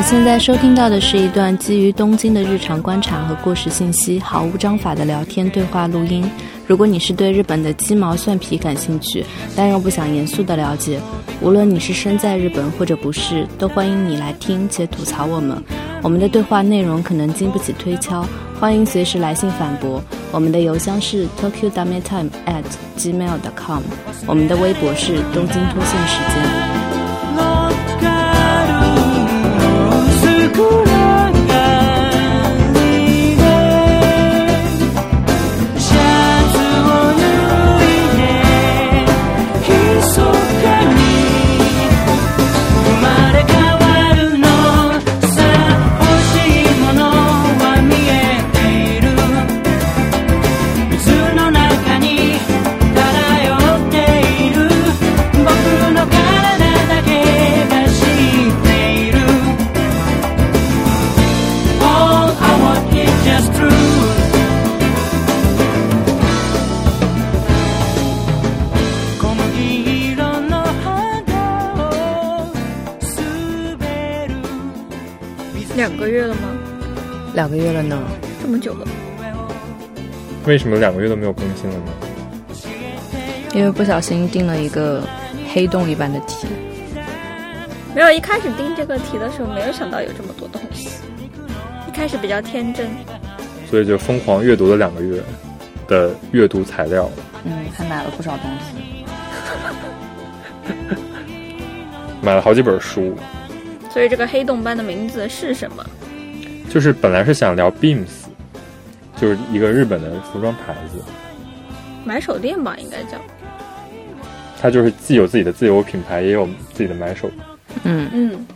你现在收听到的是一段基于东京的日常观察和过时信息，毫无章法的聊天对话录音。如果你是对日本的鸡毛蒜皮感兴趣，但又不想严肃的了解，无论你是身在日本或者不是，都欢迎你来听且吐槽我们。我们的对话内容可能经不起推敲，欢迎随时来信反驳。我们的邮箱是 tokyo dame time at gmail dot com，我们的微博是东京脱线时间。两两个月了呢，这么久了？为什么两个月都没有更新了呢？因为不小心定了一个黑洞一般的题。没有，一开始定这个题的时候，没有想到有这么多东西。一开始比较天真，所以就疯狂阅读了两个月的阅读材料。嗯，还买了不少东西，买了好几本书。所以这个黑洞般的名字是什么？就是本来是想聊 Beams，就是一个日本的服装牌子，买手店吧，应该叫。它就是既有自己的自由品牌，也有自己的买手。嗯嗯。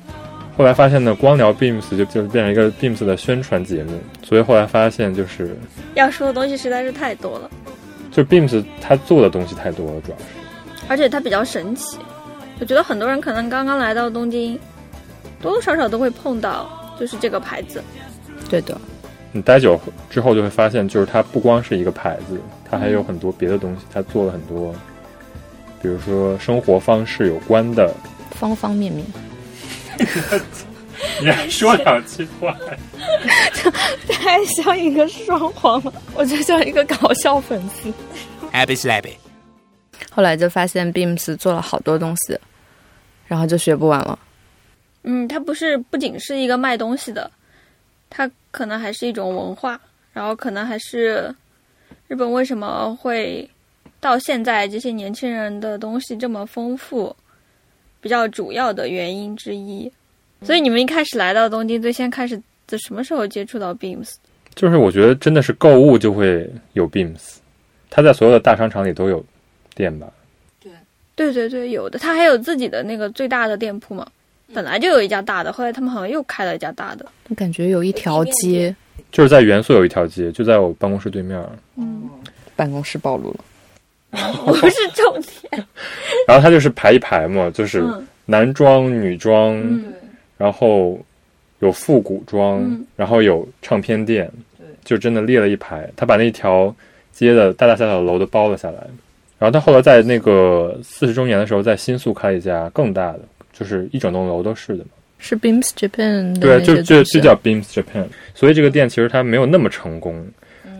后来发现呢，光聊 Beams 就就变成一个 Beams 的宣传节目，所以后来发现就是要说的东西实在是太多了。就 Beams 它做的东西太多了，主要是。而且它比较神奇，我觉得很多人可能刚刚来到东京。多多少少都会碰到，就是这个牌子。对的，你待久之后就会发现，就是它不光是一个牌子，它还有很多别的东西。它做了很多，比如说生活方式有关的方方面面。你还说两句话，太像一个双簧了，我就像一个搞笑粉丝。Happy Slappy。后来就发现 Beams 做了好多东西，然后就学不完了。嗯，它不是不仅是一个卖东西的，它可能还是一种文化，然后可能还是日本为什么会到现在这些年轻人的东西这么丰富，比较主要的原因之一。所以你们一开始来到东京，最先开始在什么时候接触到 Beams？就是我觉得真的是购物就会有 Beams，它在所有的大商场里都有店吧？对，对对对，有的，它还有自己的那个最大的店铺嘛。本来就有一家大的，后来他们好像又开了一家大的。我感觉有一条街，就是在元素有一条街，就在我办公室对面。嗯，办公室暴露了，不是重点。然后他就是排一排嘛，就是男装、女装，然后有复古装，然后有唱片店，就真的列了一排。他把那条街的大大小小的楼都包了下来。然后他后来在那个四十周年的时候，在新宿开了一家更大的。就是一整栋楼都是的嘛，是 Beams Japan 对，就就就叫 Beams Japan，所以这个店其实它没有那么成功。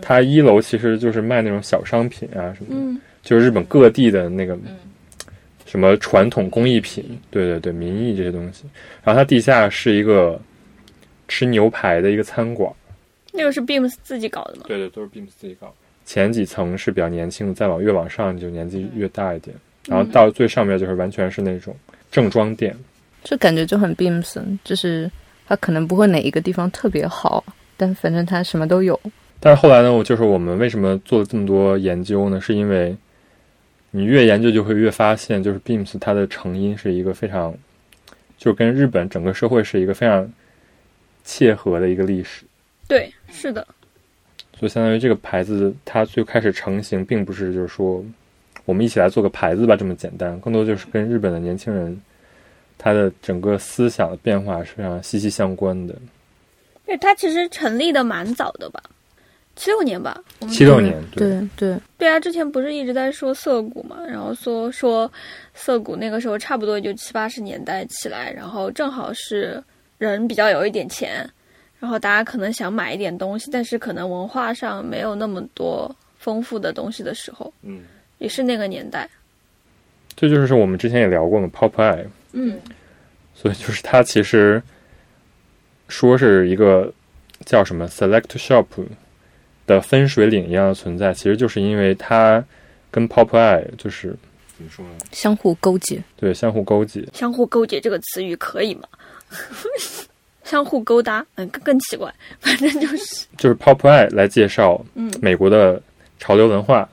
它一楼其实就是卖那种小商品啊什么的，就是日本各地的那个什么传统工艺品，对对对，民艺这些东西。然后它地下是一个吃牛排的一个餐馆，那个是 Beams 自己搞的吗？对对，都是 Beams 自己搞。前几层是比较年轻的，再往越往上就年纪越大一点，然后到最上面就是完全是那种。正装店，就感觉就很 Beams，就是它可能不会哪一个地方特别好，但反正它什么都有。但是后来呢，我就是我们为什么做了这么多研究呢？是因为你越研究就会越发现，就是 Beams 它的成因是一个非常，就跟日本整个社会是一个非常切合的一个历史。对，是的。所以相当于这个牌子它最开始成型，并不是就是说。我们一起来做个牌子吧，这么简单，更多就是跟日本的年轻人他的整个思想的变化是非常息息相关的。对，他其实成立的蛮早的吧，七六年吧。七六年，对对对啊！之前不是一直在说涩谷嘛，然后说说涩谷那个时候差不多就七八十年代起来，然后正好是人比较有一点钱，然后大家可能想买一点东西，但是可能文化上没有那么多丰富的东西的时候，嗯，也是那个年代。这就是我们之前也聊过的 Pop Eye，嗯，所以就是它其实说是一个叫什么 Select Shop 的分水岭一样的存在，其实就是因为它跟 Pop Eye 就是怎么说呢？相互勾结，对，相互勾结。相互勾结这个词语可以吗？相互勾搭，嗯，更更奇怪，反正就是就是 Pop Eye 来介绍嗯美国的潮流文化，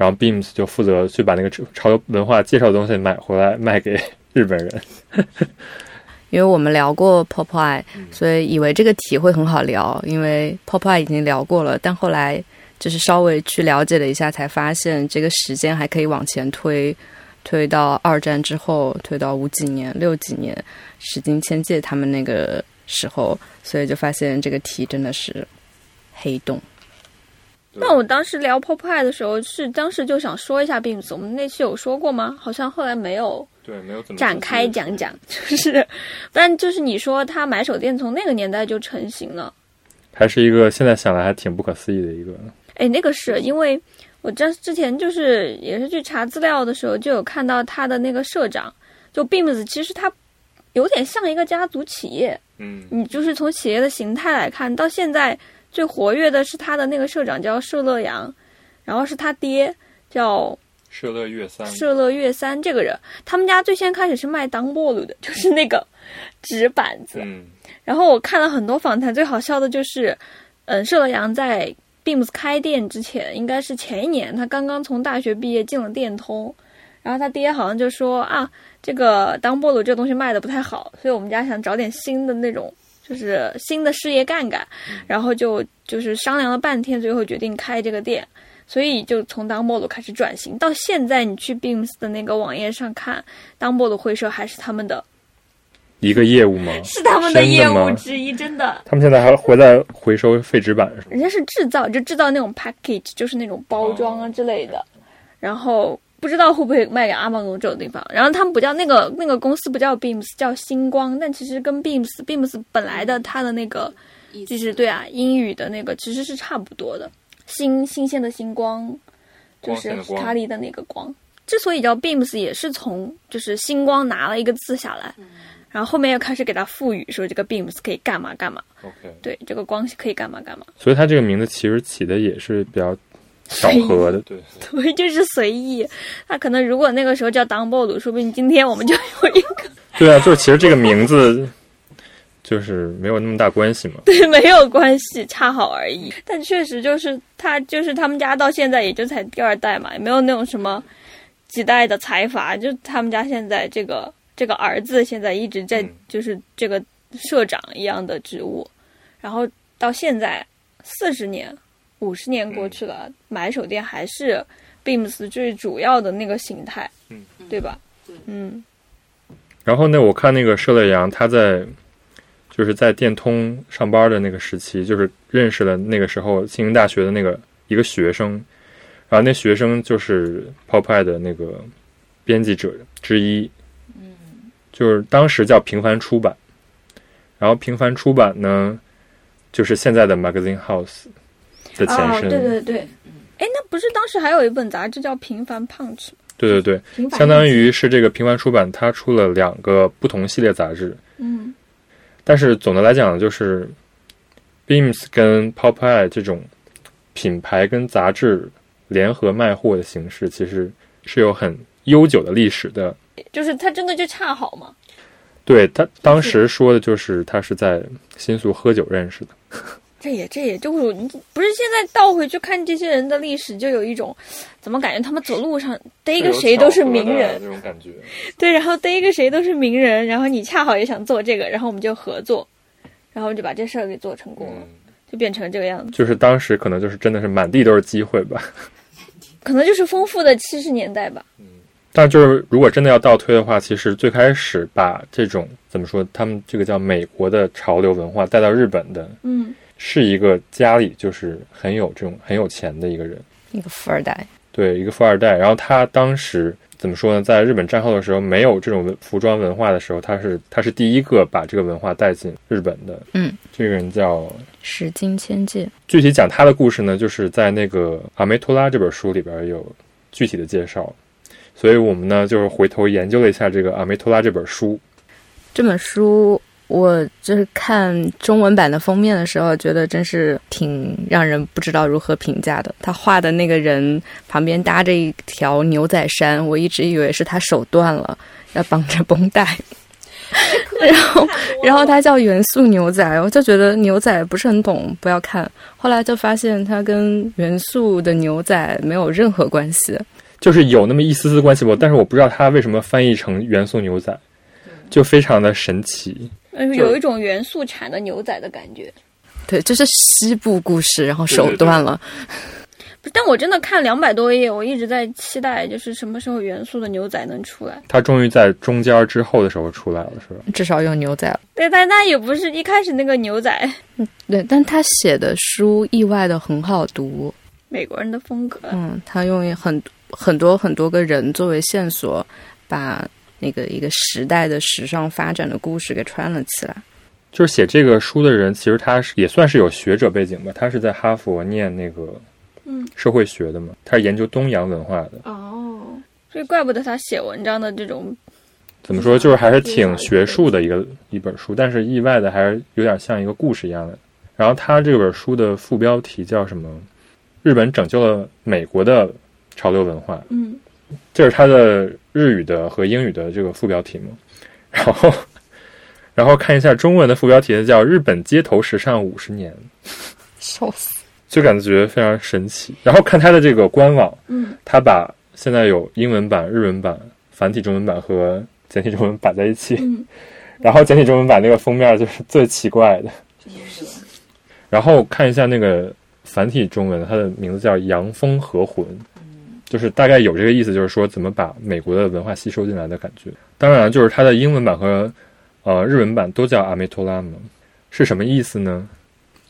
然后 Beams 就负责去把那个潮潮流文化介绍的东西买回来卖给日本人。因为我们聊过 Popeye，所以以为这个题会很好聊，因为 Popeye 已经聊过了，但后来就是稍微去了解了一下，才发现这个时间还可以往前推，推到二战之后，推到五几年、六几年，史金千介他们那个时候，所以就发现这个题真的是黑洞。那我当时聊 Popeye 的时候，是当时就想说一下 Beams，我们那期有说过吗？好像后来没有对，没有怎么展开讲讲，就是，但就是你说他买手店从那个年代就成型了，还是一个现在想来还挺不可思议的一个。哎，那个是因为我这之前就是也是去查资料的时候，就有看到他的那个社长，就 Beams，其实他有点像一个家族企业，嗯。你就是从企业的形态来看，到现在最活跃的是他的那个社长叫社乐阳，然后是他爹叫社乐月三社乐月三这个人，他们家最先开始是卖当波鲁的，就是那个纸板子。嗯然后我看了很多访谈，最好笑的就是，嗯，社乐阳在 Beams 开店之前，应该是前一年，他刚刚从大学毕业进了电通，然后他爹好像就说啊，这个当波鲁这个东西卖的不太好，所以我们家想找点新的那种。就是新的事业干干，然后就就是商量了半天，最后决定开这个店。所以就从当波鲁开始转型，到现在你去 Beams 的那个网页上看，当波鲁会社还是他们的，一个业务吗？是他们的业务之一，真的。他们现在还回来回收废纸板？人家是制造，就制造那种 package，就是那种包装啊之类的。然后不知道会不会卖给阿曼龙这种地方。然后他们不叫那个那个公司不叫 Beams，叫星光，但其实跟 Beams Beams 本来的它的那个就是对啊，英语的那个其实是差不多的。新新鲜的星光，就是卡里的那个光。之所以叫 Beams，也是从就是星光拿了一个字下来，然后后面又开始给它赋予，说这个 Beams 可以干嘛干嘛。OK，对，这个光可以干嘛干嘛。所以它这个名字其实起的也是比较巧合的，对。对，就是随意。他可能如果那个时候叫当暴鲁，说不定今天我们就有一个 对啊，就是其实这个名字就是没有那么大关系嘛。对没有关系，恰好而已。但确实就是他，就是他们家到现在也就才第二代嘛，也没有那种什么几代的财阀，就他们家现在这个这个儿子现在一直在嗯就是这个社长一样的职务，然后到现在四十年、五十年过去了，买手店还是 Beams 最主要的那个形态，嗯，对吧？嗯。然后呢，我看那个社乐阳他在就是在电通上班的那个时期，就是认识了那个时候庆应大学的那个一个学生，然后那学生就是 Popeye 的那个编辑者之一，嗯，就是当时叫平凡出版，然后平凡出版呢，就是现在的 Magazine House 的前身，哦，对对对，哎，那不是当时还有一本杂志叫《平凡 Punch》吗？对对对，相当于是这个平凡出版，它出了两个不同系列杂志，嗯但是总的来讲，就是 Beams 跟 Popeye 这种品牌跟杂志联合卖货的形式，其实是有很悠久的历史的。就是它真的就恰好嘛。对他当时说的就是他是在新宿喝酒认识的，这也这也就是你不是现在倒回去看这些人的历史，就有一种怎么感觉他们走路上逮一个谁都是名人，这种感觉。对，然后逮一个谁都是名人，然后你恰好也想做这个，然后我们就合作，然后就把这事儿给做成功了，就变成这个样子。就是当时可能就是真的是满地都是机会吧。可能就是丰富的七十年代吧。嗯但就是如果真的要倒推的话，其实最开始把这种怎么说，他们这个叫美国的潮流文化带到日本的，嗯，是一个家里就是很有这种很有钱的一个人。一个富二代，对对，一个富二代。然后他当时怎么说呢？在日本战后的时候，没有这种服装文化的时候，他是他是第一个把这个文化带进日本的。嗯，这个人叫石金千介。具体讲他的故事呢，就是在那个《阿梅托拉》这本书里边有具体的介绍。所以我们呢，就是回头研究了一下这个《阿梅托拉》这本书。这本书。我就是看中文版的封面的时候，觉得真是挺让人不知道如何评价的。他画的那个人旁边搭着一条牛仔衫，我一直以为是他手断了，要绑着绷带。然后，然后他叫元素牛仔，我就觉得牛仔不是很懂，不要看。后来就发现他跟元素的牛仔没有任何关系，就是有那么一丝丝关系吧。但是我不知道他为什么翻译成元素牛仔，就非常的神奇。嗯，有一种元素产的牛仔的感觉。对，这是西部故事，然后手段了。但我真的看两百多页，我一直在期待，就是什么时候元素的牛仔能出来。他终于在中间之后的时候出来了，是吧？至少有牛仔了。对，但他也不是一开始那个牛仔。嗯，对，但他写的书意外的很好读，美国人的风格。嗯，他用很很多很多个人作为线索，把。那个一个时代的时尚发展的故事给串了起来，就是写这个书的人，其实他是也算是有学者背景吧，他是在哈佛念那个嗯社会学的嘛，他是研究东洋文化的哦，所以怪不得他写文章的这种怎么说，就是还是挺学术的一个一本书，但是意外的还是有点像一个故事一样的。然后他这本书的副标题叫什么？日本拯救了美国的潮流文化。嗯。这是他的日语的和英语的这个副标题嘛，然后，然后看一下中文的副标题叫《日本街头时尚五十年》，笑死，就感觉非常神奇。然后看他的这个官网，嗯，他把现在有英文版、日文版、繁体中文版和简体中文摆在一起，嗯，然后简体中文版那个封面就是最奇怪的，然后看一下那个繁体中文，它的名字叫《洋风和魂》。就是大概有这个意思，就是说怎么把美国的文化吸收进来的感觉。当然，就是它的英文版和呃日文版都叫阿梅托拉嘛，是什么意思呢？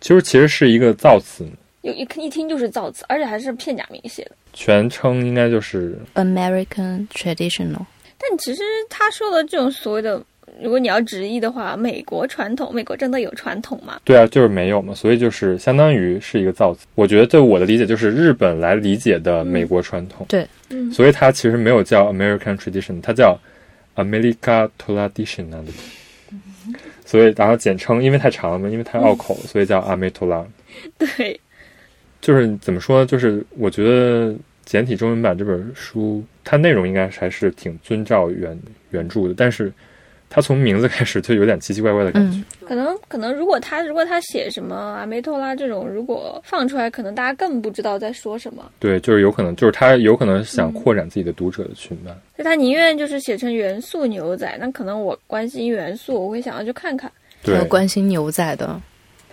其实其实是一个造词，有一一听就是造词，而且还是片假名写的。全称应该就是 American Traditional。但其实他说的这种所谓的。如果你要直译的话，美国传统，美国真的有传统吗？对啊，就是没有嘛，所以就是相当于是一个造词。我觉得对我的理解就是日本来理解的美国传统。对，嗯，所以它其实没有叫 American Tradition，它叫 America Tradition。所以然后简称，因为太长了嘛，因为太拗口了，所以叫阿梅托拉。对，就是怎么说呢？就是我觉得简体中文版这本书，它内容应该还是挺遵照原原著的，但是。他从名字开始就有点奇奇怪怪的感觉。可能可能，如果他如果他写什么阿梅托拉这种，如果放出来，可能大家更不知道在说什么。对，就是有可能，就是他有可能想扩展自己的读者的群吧。所以他宁愿就是写成元素牛仔，那可能我关心元素，我会想要去看看。对，关心牛仔的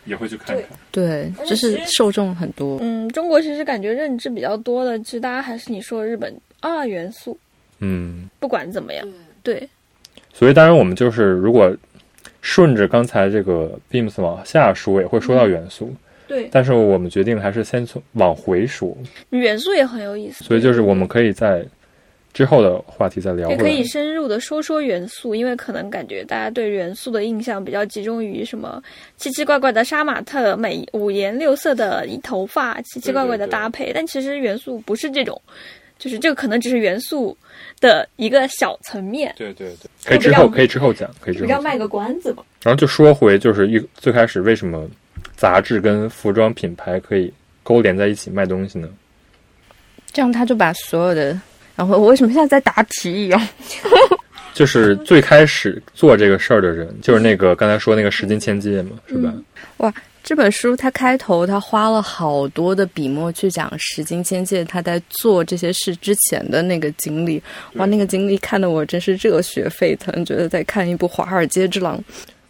也会去看看。对，就是受众很多。嗯，中国其实感觉认知比较多的，其实大家还是你说日本啊元素。嗯，不管怎么样，对。所以，当然，我们就是如果顺着刚才这个 beams 往下说，也会说到元素。对。但是我们决定还是先从往回数。元素也很有意思。所以，就是我们可以在之后的话题再聊。也可以深入的说说元素，因为可能感觉大家对元素的印象比较集中于什么奇奇怪怪的杀马特、美五颜六色的头发、奇奇怪怪的搭配。但其实元素不是这种，就是这个可能只是元素。的一个小层面，对对对，可以之后可以之后讲，可以之后要卖个关子嘛。然后就说回，就是一最开始为什么杂志跟服装品牌可以勾连在一起卖东西呢？这样他就把所有的，然后我为什么现在在答题一样？就是最开始做这个事儿的人，就是那个刚才说那个十金千金嘛，是吧？哇。这本书它开头，他花了好多的笔墨去讲石金千介他在做这些事之前的那个经历。哇，那个经历看得我真是热血沸腾，觉得在看一部《华尔街之狼》。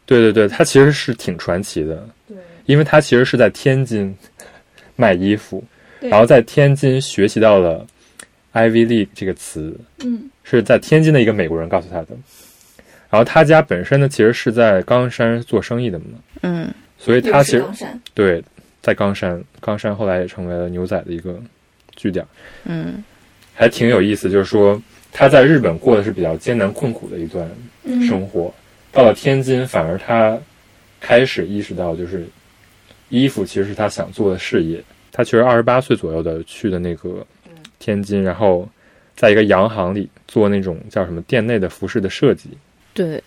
对对对，他其实是挺传奇的。对，因为他其实是在天津 卖衣服，然后在天津学习到了 “Ivy League” 这个词。嗯，是在天津的一个美国人告诉他的。然后他家本身呢，其实是在冈山做生意的嘛。嗯。所以他其实对，在冈山，冈山后来也成为了牛仔的一个据点。嗯，还挺有意思，就是说他在日本过的是比较艰难困苦的一段生活，到了天津反而他开始意识到，就是衣服其实是他想做的事业。他其实二十八岁左右的去的那个天津，然后在一个洋行里做那种叫什么店内的服饰的设计。对，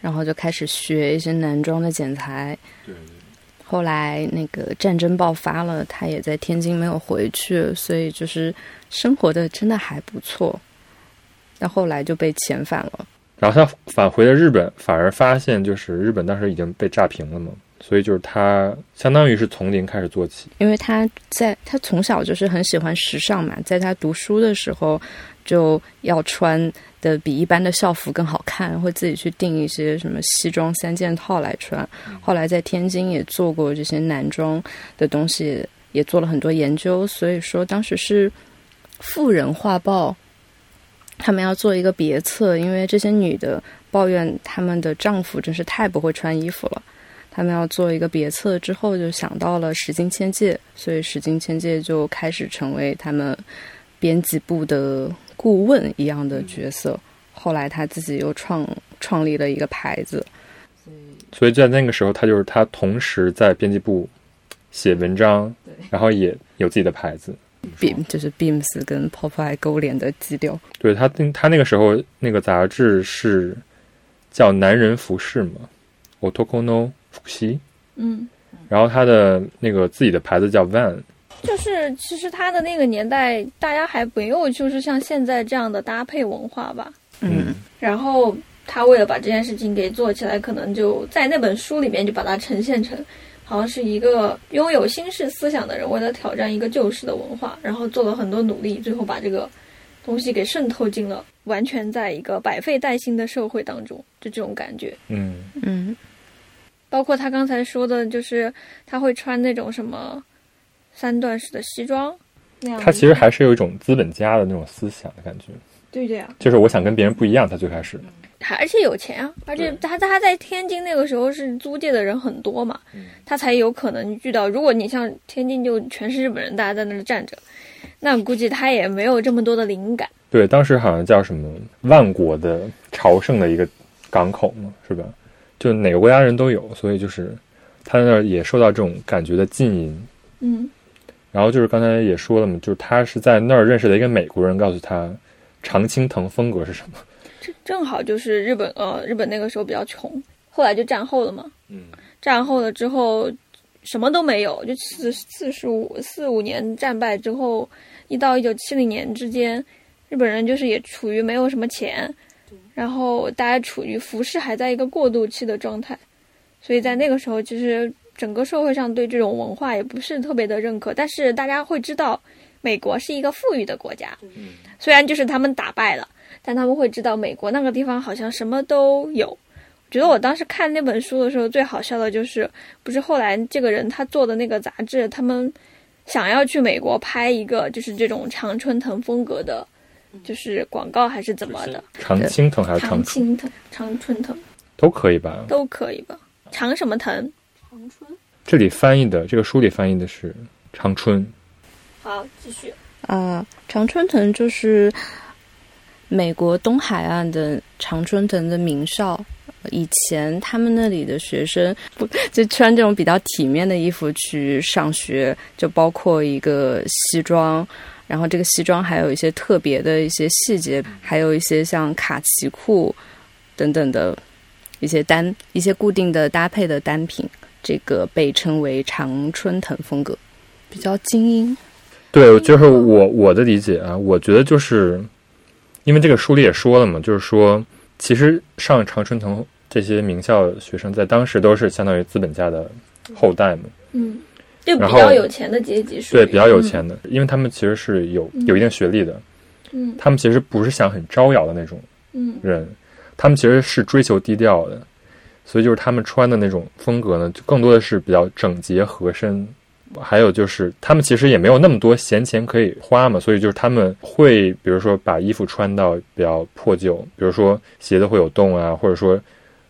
然后就开始学一些男装的剪裁。对。后来那个战争爆发了，他也在天津没有回去，所以就是生活的真的还不错。但后来就被遣返了。然后他返回了日本，反而发现就是日本当时已经被炸平了嘛，所以就是他相当于是从零开始做起。因为他在他从小就是很喜欢时尚嘛，在他读书的时候就要穿。的比一般的校服更好看，会自己去订一些什么西装三件套来穿。后来在天津也做过这些男装的东西，也做了很多研究。所以说当时是《富人画报》，他们要做一个别册，因为这些女的抱怨他们的丈夫真是太不会穿衣服了。他们要做一个别册之后，就想到了石津千介，所以石津千介就开始成为他们编辑部的。顾问一样的角色，后来他自己又创创立了一个牌子，所以在那个时候，他就是他同时在编辑部写文章，然后也有自己的牌子，Beam 就是 Beams 跟 Popeye 勾连的基调。对他，他那个时候那个杂志是叫《男人服饰》嘛，Otokono 服西，嗯，然后他的那个自己的牌子叫 Van。就是其实他的那个年代，大家还没有就是像现在这样的搭配文化吧。嗯，然后他为了把这件事情给做起来，可能就在那本书里面就把它呈现成，好像是一个拥有新式思想的人为了挑战一个旧式的文化，然后做了很多努力，最后把这个东西给渗透进了完全在一个百废待兴的社会当中，就这种感觉。嗯嗯，包括他刚才说的，就是他会穿那种什么。三段式的西装那样，他其实还是有一种资本家的那种思想的感觉。对对啊，就是我想跟别人不一样。他最开始，还而且有钱啊，而且他他在天津那个时候是租界的人很多嘛，他才有可能遇到。如果你像天津就全是日本人，大家在那儿站着，那估计他也没有这么多的灵感。对，当时好像叫什么万国的朝圣的一个港口嘛，是吧？就哪个国家人都有，所以就是他在那儿也受到这种感觉的浸淫。嗯。然后就是刚才也说了嘛，就是他是在那儿认识的一个美国人，告诉他常青藤风格是什么。这正好就是日本呃，日本那个时候比较穷，后来就战后了嘛。嗯，战后了之后什么都没有，就四四十五四五年战败之后，一到一九七零年之间，日本人就是也处于没有什么钱，然后大家处于服饰还在一个过渡期的状态，所以在那个时候其实。整个社会上对这种文化也不是特别的认可，但是大家会知道，美国是一个富裕的国家。虽然就是他们打败了，但他们会知道美国那个地方好像什么都有。我觉得我当时看那本书的时候，最好笑的就是，不是后来这个人他做的那个杂志，他们想要去美国拍一个就是这种常春藤风格的，就是广告还是怎么的？常青藤还是常青藤？常春藤都可以吧？都可以吧？常什么藤？长春，这里翻译的这个书里翻译的是长春。好，继续啊，常春藤就是美国东海岸的常春藤的名校。以前他们那里的学生不就穿这种比较体面的衣服去上学，就包括一个西装，然后这个西装还有一些特别的一些细节，还有一些像卡其裤等等的一些单一些固定的搭配的单品。这个被称为常春藤风格，比较精英。对，就是我我的理解啊，我觉得就是因为这个书里也说了嘛，就是说其实上常春藤这些名校学生在当时都是相当于资本家的后代嘛，嗯，就比较有钱的阶级，对，比较有钱的，因为他们其实是有有一定学历的，嗯，他们其实不是想很招摇的那种嗯。人，他们其实是追求低调的。所以就是他们穿的那种风格呢，就更多的是比较整洁合身，还有就是他们其实也没有那么多闲钱可以花嘛，所以就是他们会比如说把衣服穿到比较破旧，比如说鞋子会有洞啊，或者说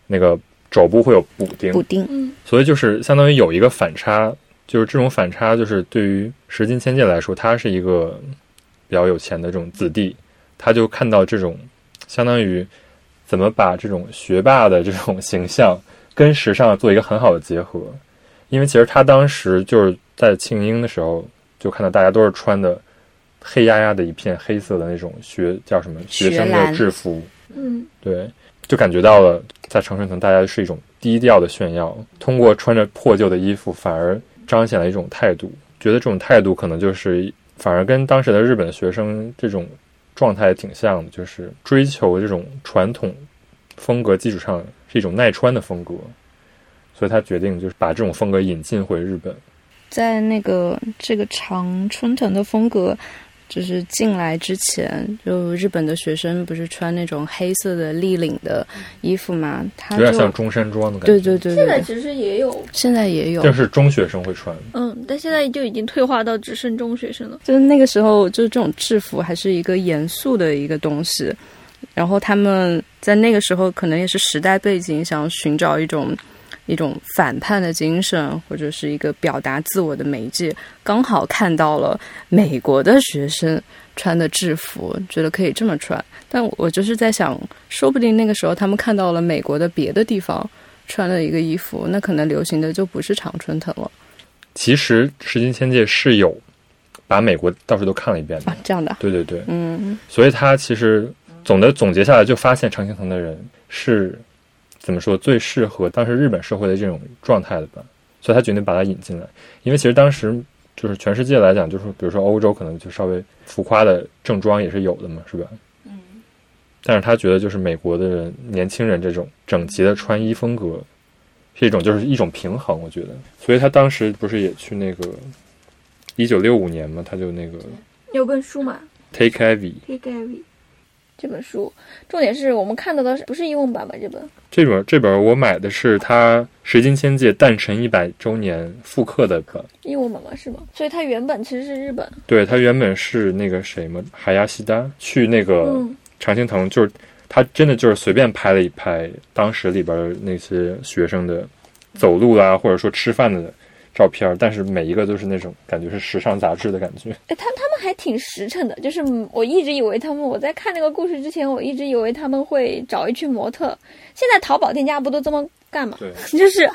那个肘部会有补丁，补丁，嗯，所以就是相当于有一个反差，就是这种反差就是对于石金千界来说，他是一个比较有钱的这种子弟，他就看到这种相当于怎么把这种学霸的这种形象跟时尚做一个很好的结合。因为其实他当时就是在庆英的时候，就看到大家都是穿的黑压压的一片黑色的那种学叫什么学生的制服，嗯，对，就感觉到了在长春藤大家是一种低调的炫耀，通过穿着破旧的衣服反而彰显了一种态度，觉得这种态度可能就是反而跟当时的日本学生这种状态挺像的，就是追求这种传统风格基础上是一种耐穿的风格。所以他决定就是把这种风格引进回日本，在那个这个长春藤的风格就是进来之前，就日本的学生不是穿那种黑色的立领的衣服嘛？有点像中山装的感觉。对对对，现在其实也有，现在也有，就是中学生会穿。嗯，但现在就已经退化到只剩中学生了。就是那个时候，就是这种制服还是一个严肃的一个东西，然后他们在那个时候可能也是时代背景，想寻找一种。一种反叛的精神，或者是一个表达自我的媒介，刚好看到了美国的学生穿的制服，觉得可以这么穿。但我就是在想，说不定那个时候他们看到了美国的别的地方穿了一个衣服，那可能流行的就不是常春藤了。其实石金千界是有把美国到处都看了一遍的，啊这样的。对对对，嗯。所以他其实总的总结下来，就发现常青藤的人是。怎么说最适合当时日本社会的这种状态的吧？所以他决定把它引进来。因为其实当时就是全世界来讲，就是比如说欧洲可能就稍微浮夸的正装也是有的嘛，是吧？嗯。但是他觉得就是美国的人年轻人这种整齐的穿衣风格是一种就是一种平衡，我觉得。所以他当时不是也去那个一九六五年嘛，他就那个有本书嘛，Take Heavy。Take Heavy。这本书重点是我们看到的不是英文版吧？这本这本这本我买的是它《石金千界》诞辰一百周年复刻的本，英文版吗？是吗？所以它原本其实是日本。对，它原本是那个谁嘛，海亚西丹去那个常青藤，就是他真的就是随便拍了一拍当时里边那些学生的走路啦，或者说吃饭的。照片，但是每一个都是那种感觉是时尚杂志的感觉。哎，他他们还挺实诚的，就是我一直以为他们，我在看那个故事之前，我一直以为他们会找一群模特。现在淘宝店家不都这么干吗？对，就是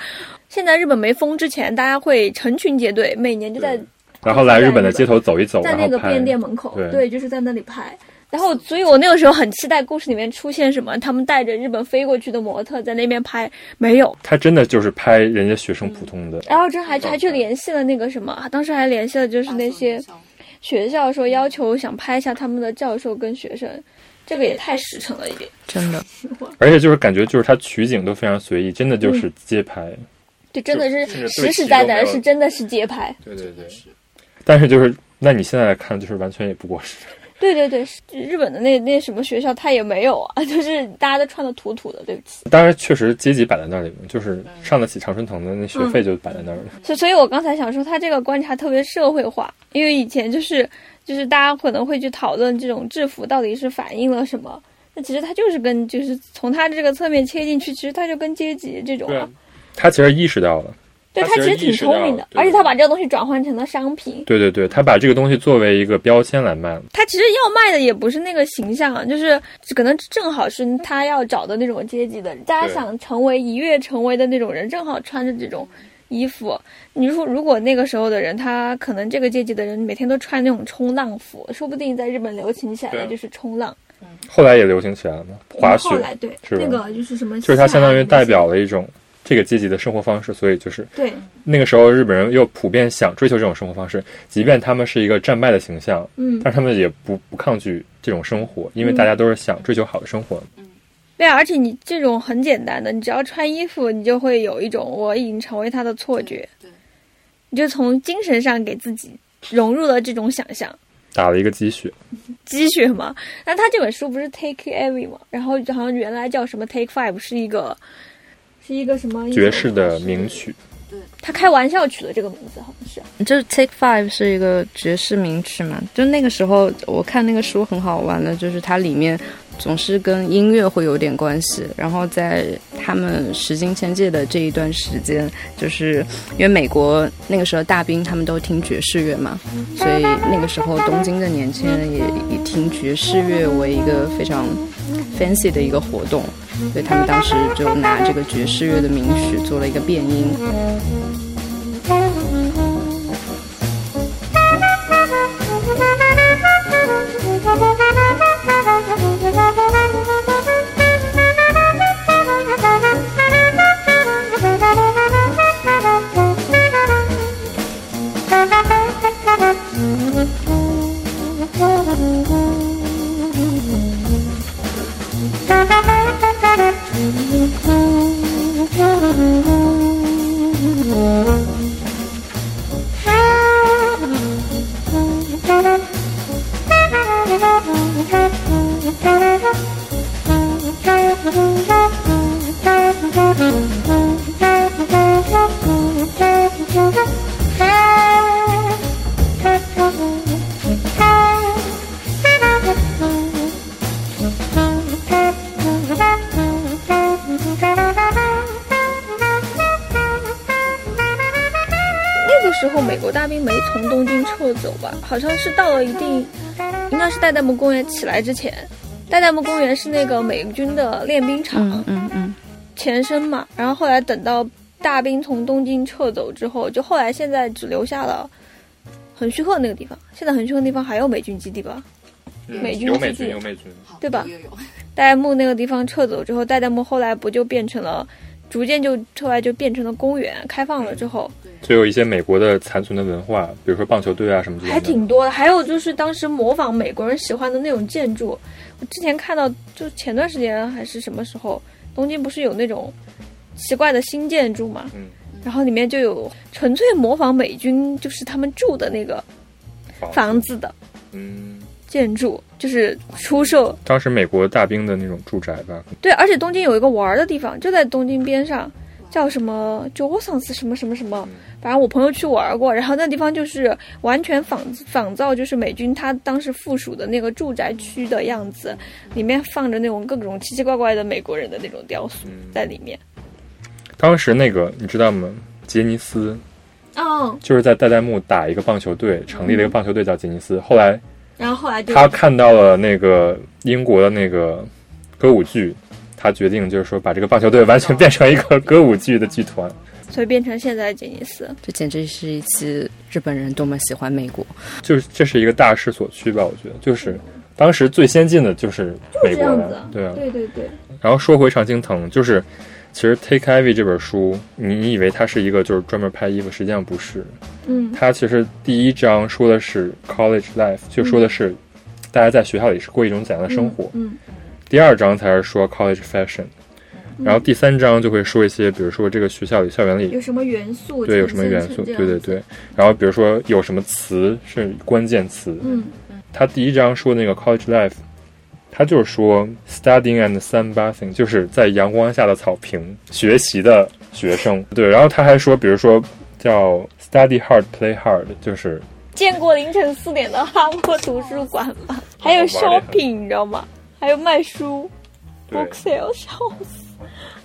现在日本没封之前，大家会成群结队，每年就在然后来日本的街头走一走，在那个便利店门口，对，就是在那里拍。然后，所以我那个时候很期待故事里面出现什么，他们带着日本飞过去的模特在那边拍，没有。他真的就是拍人家学生普通的。然后这还还去联系了那个什么，当时还联系了就是那些学校说要求想拍一下他们的教授跟学生，这个也太实诚了一点，真的。而且就是感觉就是他取景都非常随意，真的就是街拍。对，真的是实实在在是真的是街拍。对对对。但是就是，那你现在来看，就是完全也不过时。对对对，日本的那那什么学校他也没有啊，就是大家都穿的土土的。对不起，当然确实阶级摆在那里嘛，就是上得起常春藤的那学费就摆在那儿了。所所以，我刚才想说，他这个观察特别社会化，因为以前就是就是大家可能会去讨论这种制服到底是反映了什么，那其实他就是跟就是从他这个侧面切进去，其实他就跟阶级这种啊，他其实意识到了。对他其实挺聪明的，而且他把这个东西转换成了商品。对对对，他把这个东西作为一个标签来卖。他其实要卖的也不是那个形象，就是可能正好是他要找的那种阶级的，大家想成为一跃成为的那种人，正好穿着这种衣服。你说如果那个时候的人，他可能这个阶级的人每天都穿那种冲浪服，说不定在日本流行起来的就是冲浪。后来也流行起来了，滑雪。后来对，那个就是什么？就是它相当于代表了一种。这个阶级的生活方式，所以就是对那个时候日本人又普遍想追求这种生活方式，即便他们是一个战败的形象，嗯，但是他们也不不抗拒这种生活，因为大家都是想追求好的生活。嗯，对啊，而且你这种很简单的，你只要穿衣服，你就会有一种我已经成为他的错觉，对，你就从精神上给自己融入了这种想象，打了一个鸡血，鸡血嘛。那他这本书不是 Take Every 吗？然后好像原来叫什么 Take Five，是一个。是一个什么爵士的名曲？对，他开玩笑取的这个名字，好像是。就是 Take Five 是一个爵士名曲嘛？就那个时候，我看那个书很好玩的，就是它里面总是跟音乐会有点关系。然后在他们时经千界的这一段时间，就是因为美国那个时候大兵他们都听爵士乐嘛，所以那个时候东京的年轻人也以听爵士乐为一个非常 fancy 的一个活动，所以他们当时就拿这个爵士乐的名曲做了一个变音。那个时候，美国大兵没从东京撤走吧？好像是到了一定。应该是代代木公园起来之前，代代木公园是那个美军的练兵场，嗯嗯嗯，前身嘛。然后后来等到大兵从东京撤走之后，就后来现在只留下了横须贺那个地方。现在横须贺地方还有美军基地吧？美军基地有美军，对吧？代代木那个地方撤走之后，代代木后来不就变成了，逐渐就后来就变成了公园，开放了之后。就有一些美国的残存的文化，比如说棒球队啊什么的，还挺多的。还有就是当时模仿美国人喜欢的那种建筑，我之前看到，就前段时间还是什么时候，东京不是有那种奇怪的新建筑嘛？嗯。然后里面就有纯粹模仿美军，就是他们住的那个房子的，嗯，建筑就是出售当时美国大兵的那种住宅吧。对，而且东京有一个玩的地方，就在东京边上。叫什么 j o s o n s 什么什么什么，反正我朋友去玩过，然后那地方就是完全仿仿造，就是美军他当时附属的那个住宅区的样子，里面放着那种各种奇奇怪怪的美国人的那种雕塑在里面。当时那个你知道吗？杰尼斯，哦，就是在代代木打一个棒球队，成立了一个棒球队叫杰尼斯。后来，然后后来他看到了那个英国的那个歌舞剧。他决定就是说，把这个棒球队完全变成一个歌舞剧的剧团，所以变成现在的杰尼斯。这简直是一期日本人多么喜欢美国，就是这是一个大势所趋吧？我觉得，就是当时最先进的就是美国的，对啊，对对对。然后说回常青藤，就是其实《Take Ivy》这本书，你以为它是一个就是专门拍衣服，实际上不是。嗯，它其实第一章说的是 College Life，就说的是大家在学校里是过一种怎样的生活。嗯。第二章才是说 college fashion，然后第三章就会说一些，比如说这个学校里、校园里有什么元素，对，有什么元素，对对对。然后比如说有什么词是关键词，嗯，他第一章说那个 college life，他就是说 studying and sunbathing，就是在阳光下的草坪学习的学生，对。然后他还说，比如说叫 study hard play hard，就是见过凌晨四点的哈佛图书馆吗？还有 shopping，你知道吗？还有卖书，book sale，笑死。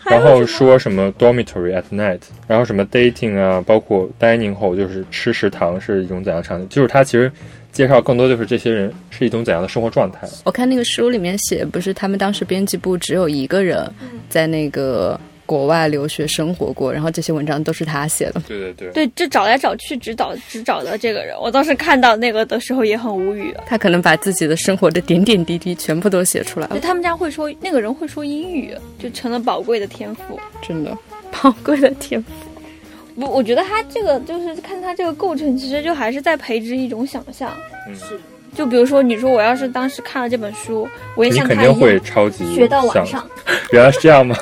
然后说什么 dormitory at night，然后什么 dating 啊，包括 dining 后就是吃食堂是一种怎样场景？就是他其实介绍更多就是这些人是一种怎样的生活状态。我看那个书里面写，不是他们当时编辑部只有一个人在那个。国外留学生活过，然后这些文章都是他写的。对对对，对，就找来找去，只找只找到这个人。我当时看到那个的时候也很无语。他可能把自己的生活的点点滴滴全部都写出来了。他们家会说，那个人会说英语，就成了宝贵的天赋。真的，宝贵的天赋。我我觉得他这个就是看他这个构成，其实就还是在培植一种想象。是。就比如说，你说我要是当时看了这本书，我也想肯定会超级学到晚上。原来是这样吗？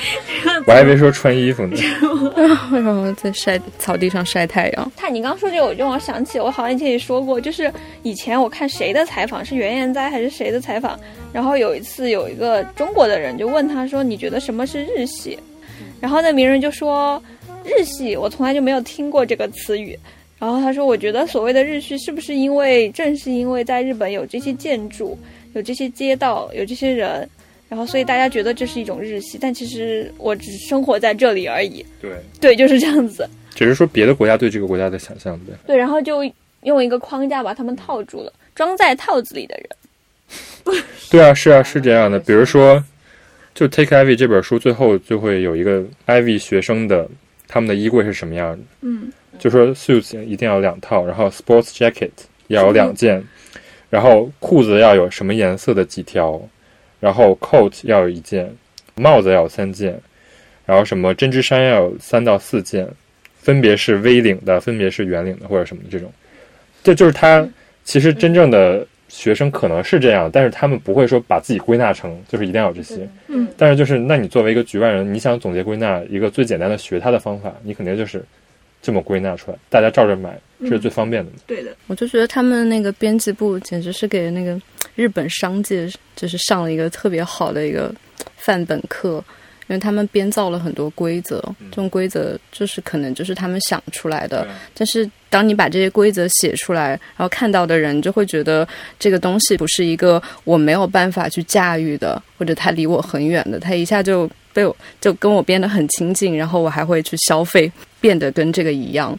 我还以为说穿衣服呢，然后在晒草地上晒太阳。他，你刚说这个，我就让我想起，我好像以前也说过，就是以前我看谁的采访，是袁岩哉还是谁的采访？然后有一次有一个中国的人就问他说：“你觉得什么是日系？”然后那名人就说：“日系，我从来就没有听过这个词语。”然后他说：“我觉得所谓的日系，是不是因为正是因为在日本有这些建筑？”有这些街道，有这些人，然后所以大家觉得这是一种日系，但其实我只生活在这里而已。对对，就是这样子。只是说别的国家对这个国家的想象对。对，然后就用一个框架把他们套住了，装在套子里的人。对啊，是啊，是这样的。比如说，就《Take Ivy》这本书最后就会有一个 Ivy 学生的他们的衣柜是什么样的？嗯，就说 suits 一定要两套，然后 sports jacket 要有两件，然后裤子要有什么颜色的几条，然后 coat 要有一件，帽子要有三件，然后什么针织衫要有三到四件。分别是 V 领的，分别是圆领的，或者什么的这种，这就是他其实真正的学生可能是这样，但是他们不会说把自己归纳成就是一定要有这些。嗯，但是就是那你作为一个局外人，你想总结归纳一个最简单的学他的方法，你肯定就是这么归纳出来，大家照着买，这是最方便的。对的，我就觉得他们那个编辑部简直是给那个日本商界就是上了一个特别好的一个范本课。因为他们编造了很多规则，这种规则就是可能就是他们想出来的。但是当你把这些规则写出来，然后看到的人就会觉得这个东西不是一个我没有办法去驾驭的，或者它离我很远的，它一下就被我就跟我变得很亲近，然后我还会去消费，变得跟这个一样，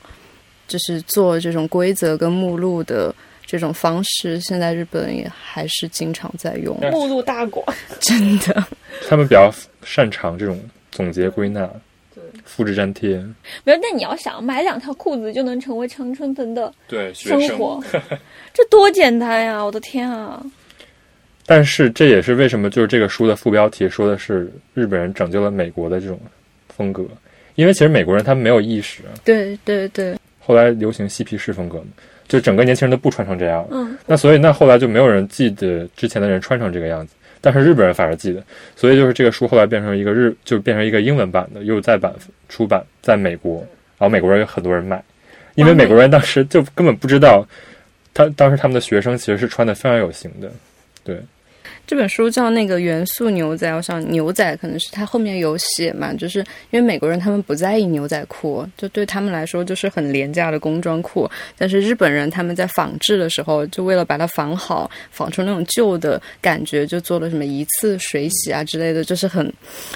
就是做这种规则跟目录的。这种方式现在日本也还是经常在用，目录大国，真的。他们比较擅长这种总结归纳，对，复制粘贴。没有，那你要想买两条裤子就能成为常春藤的 对生活，这多简单呀！我的天啊！但是这也是为什么就是这个书的副标题说的是日本人拯救了美国的这种风格，因为其实美国人他们没有意识。对对对。后来流行嬉皮士风格嘛。就整个年轻人都不穿成这样，嗯，那所以那后来就没有人记得之前的人穿成这个样子，但是日本人反而记得，所以就是这个书后来变成一个日，就变成一个英文版的，又再版出版在美国，然后美国人有很多人买，因为美国人当时就根本不知道，他当时他们的学生其实是穿的非常有型的，对。这本书叫那个元素牛仔，我想牛仔可能是它后面有写嘛，就是因为美国人他们不在意牛仔裤，就对他们来说就是很廉价的工装裤。但是日本人他们在仿制的时候，就为了把它仿好，仿出那种旧的感觉，就做了什么一次水洗啊之类的，就是很，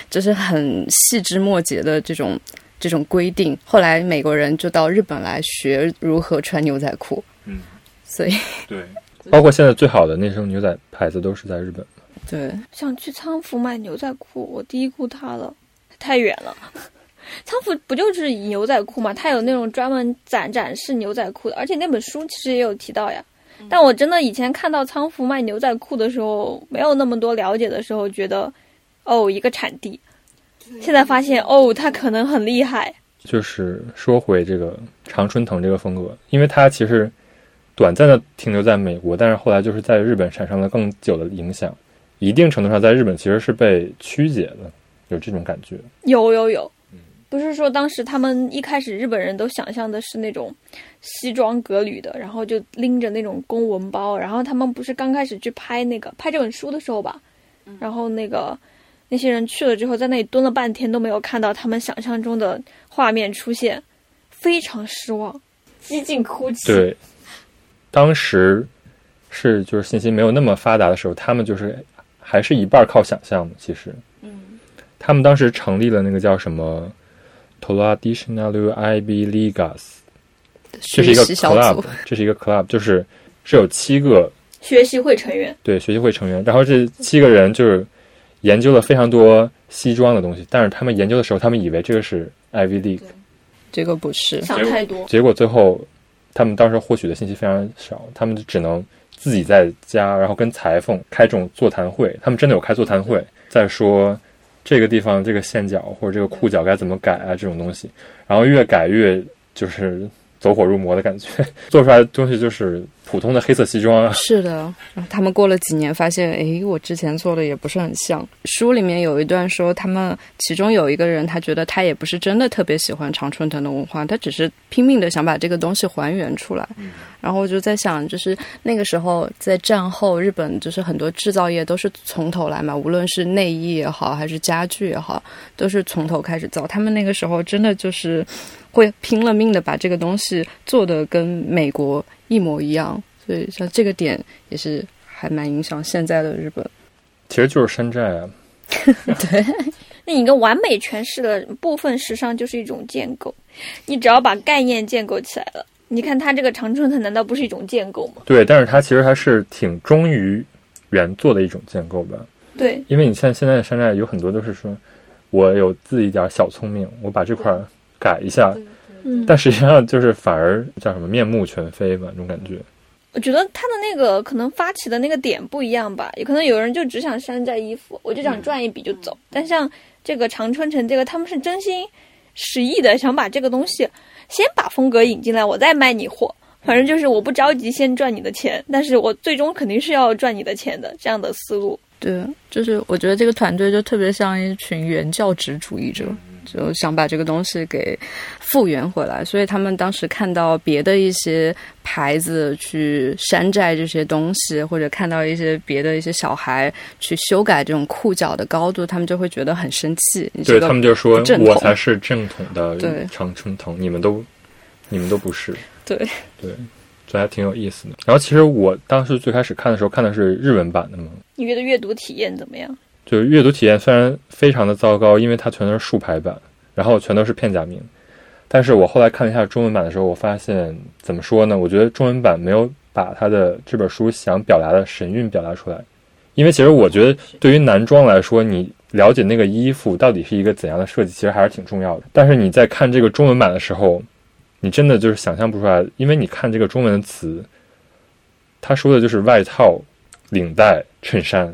就是很细枝末节的这种这种规定。后来美国人就到日本来学如何穿牛仔裤，嗯，所以对。包括现在最好的那双牛仔牌子都是在日本。对，想去仓服买牛仔裤，我低估它了，太远了。仓服不就是牛仔裤吗？它有那种专门展展示牛仔裤的，而且那本书其实也有提到呀。但我真的以前看到仓服卖牛仔裤的时候，没有那么多了解的时候，觉得哦一个产地。现在发现哦，它可能很厉害。就是说回这个常春藤这个风格，因为它其实。短暂的停留在美国，但是后来就是在日本产生了更久的影响，一定程度上在日本其实是被曲解的，有这种感觉。有有有，不是说当时他们一开始日本人都想象的是那种西装革履的，然后就拎着那种公文包，然后他们不是刚开始去拍那个拍这本书的时候吧，然后那个那些人去了之后，在那里蹲了半天都没有看到他们想象中的画面出现，非常失望，几近哭泣。对。当时是就是信息没有那么发达的时候，他们就是还是一半靠想象的。其实，嗯，他们当时成立了那个叫什么 “Traditional IB Ligas”，这是一个 club，这是一个 club，就是是有七个学习会成员，对学习会成员。然后这七个人就是研究了非常多西装的东西，但是他们研究的时候，他们以为这个是 IB League，这个不是，想太多。结果最后。他们当时获取的信息非常少，他们就只能自己在家，然后跟裁缝开这种座谈会。他们真的有开座谈会，在说这个地方这个线脚或者这个裤脚该怎么改啊这种东西，然后越改越就是走火入魔的感觉，做出来的东西就是普通的黑色西装啊。是的，他们过了几年发现，哎，我之前做的也不是很像。书里面有一段说，他们其中有一个人，他觉得他也不是真的特别喜欢常春藤的文化，他只是拼命的想把这个东西还原出来。然后我就在想，就是那个时候在战后，日本就是很多制造业都是从头来嘛，无论是内衣也好，还是家具也好，都是从头开始造。他们那个时候真的就是会拼了命的把这个东西做的跟美国一模一样。所以像这个点也是还蛮影响现在的日本。其实就是山寨啊。对，那一个完美诠释了部分时尚就是一种建构，你只要把概念建构起来了。你看它这个长春藤难道不是一种建构吗？对，但是它其实还是挺忠于原作的一种建构吧。对，因为你像现在的山寨有很多都是说，我有自己一点小聪明，我把这块改一下，嗯，但实际上就是反而叫什么面目全非吧，那种感觉。我觉得他的那个可能发起的那个点不一样吧，也可能有人就只想山寨衣服，我就想赚一笔就走。但像这个长春城这个，他们是真心实意的想把这个东西先把风格引进来，我再卖你货。反正就是我不着急先赚你的钱，但是我最终肯定是要赚你的钱的这样的思路。对，就是我觉得这个团队就特别像一群原教旨主义者，就想把这个东西给复原回来。所以他们当时看到别的一些牌子去山寨这些东西，或者看到一些别的一些小孩去修改这种裤脚的高度，他们就会觉得很生气。对他们就说：“我才是正统的对常春藤，你们都你们都不是。”对对。这还挺有意思的。然后其实我当时最开始看的时候看的是日文版的嘛。你觉得阅读体验怎么样？就是阅读体验虽然非常的糟糕，因为它全都是竖排版，然后全都是片假名。但是我后来看了一下中文版的时候，我发现怎么说呢？我觉得中文版没有把他的这本书想表达的神韵表达出来。因为其实我觉得对于男装来说，你了解那个衣服到底是一个怎样的设计，其实还是挺重要的。但是你在看这个中文版的时候，你真的就是想象不出来，因为你看这个中文的词，他说的就是外套、领带、衬衫，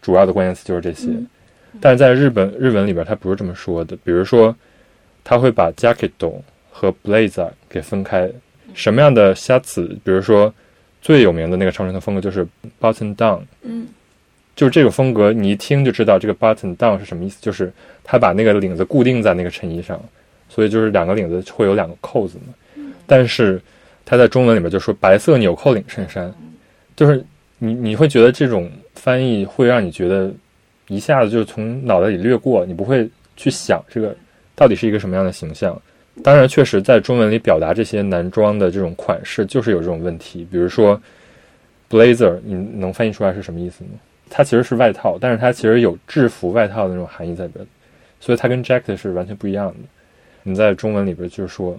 主要的关键词就是这些。但是在日本日文里边，它不是这么说的。比如说，他会把 jacket 和 blazer 给分开。什么样的 shirts？比如说最有名的那个长城的风格就是 button down。嗯，就是这个风格，你一听就知道这个 button down 是什么意思，就是他把那个领子固定在那个衬衣上。所以就是两个领子会有两个扣子嘛，但是他在中文里面就说白色纽扣领衬衫，就是你你会觉得这种翻译会让你觉得一下子就从脑袋里掠过，你不会去想这个到底是一个什么样的形象。当然，确实在中文里表达这些男装的这种款式就是有这种问题，比如说 blazer，你能翻译出来是什么意思吗？它其实是外套，但是它其实有制服外套的那种含义在里边，所以它跟 jacket 是完全不一样的。你在中文里边就是说，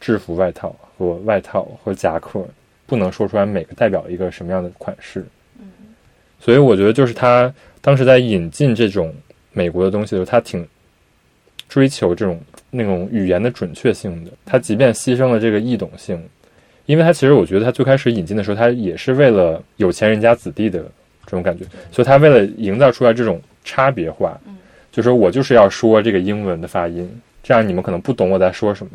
制服外套和外套和夹克，不能说出来每个代表一个什么样的款式。嗯，所以我觉得就是他当时在引进这种美国的东西的时候，他挺追求这种那种语言的准确性的。他即便牺牲了这个易懂性，因为他其实我觉得他最开始引进的时候，他也是为了有钱人家子弟的这种感觉，所以他为了营造出来这种差别化，就说我就是要说这个英文的发音。这样你们可能不懂我在说什么，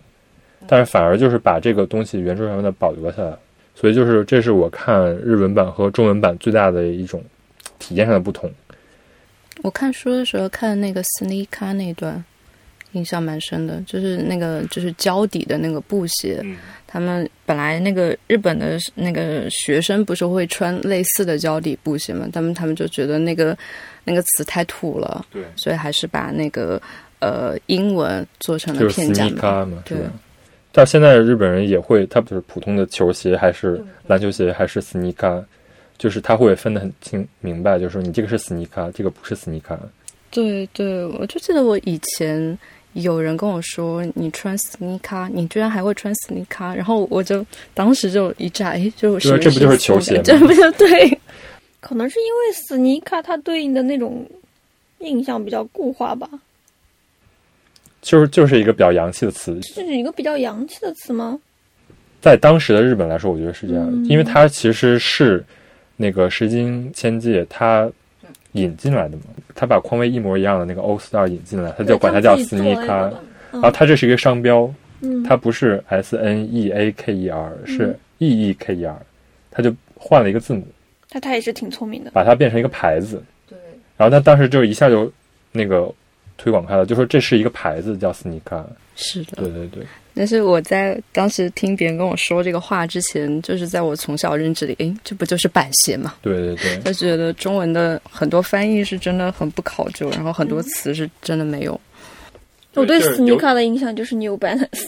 但是反而就是把这个东西原汁原味的保留了下来，所以就是这是我看日文版和中文版最大的一种体验上的不同。我看书的时候看那个 sneaker 那段，印象蛮深的，就是那个就是胶底的那个布鞋，他们本来那个日本的那个学生不是会穿类似的胶底布鞋嘛，他们他们就觉得那个那个词太土了，对，所以还是把那个。呃，英文做成了片假嘛，对。但现在日本人也会，他不是普通的球鞋，还是篮球鞋，还是斯尼卡，就是他会分得很清明白，就是说你这个是斯尼卡，这个不是斯尼卡。对对，我就记得我以前有人跟我说，你穿斯尼卡，你居然还会穿斯尼卡，然后我就当时就一炸，哎，就是这不就是球鞋吗？这不就对？可能是因为斯尼卡它对应的那种印象比较固化吧。就是就是一个比较洋气的词，是一个比较洋气的词吗？在当时的日本来说，我觉得是这样，因为它其实是那个石金千界他引进来的嘛，他把匡威一模一样的那个 All Star 引进来，他就管它叫斯尼卡，然后它这是一个商标，它不是 S N E A K E R，是 E E K E R，它就换了一个字母，他他也是挺聪明的，把它变成一个牌子，对，然后他当时就一下就那个。推广开了，就说这是一个牌子，叫斯尼卡。是的，对对对。但是我在当时听别人跟我说这个话之前，就是在我从小认知里，哎，这不就是板鞋吗？对对对。就觉得中文的很多翻译是真的很不考究，然后很多词是真的没有。我对斯尼卡的印象就是 New Balance。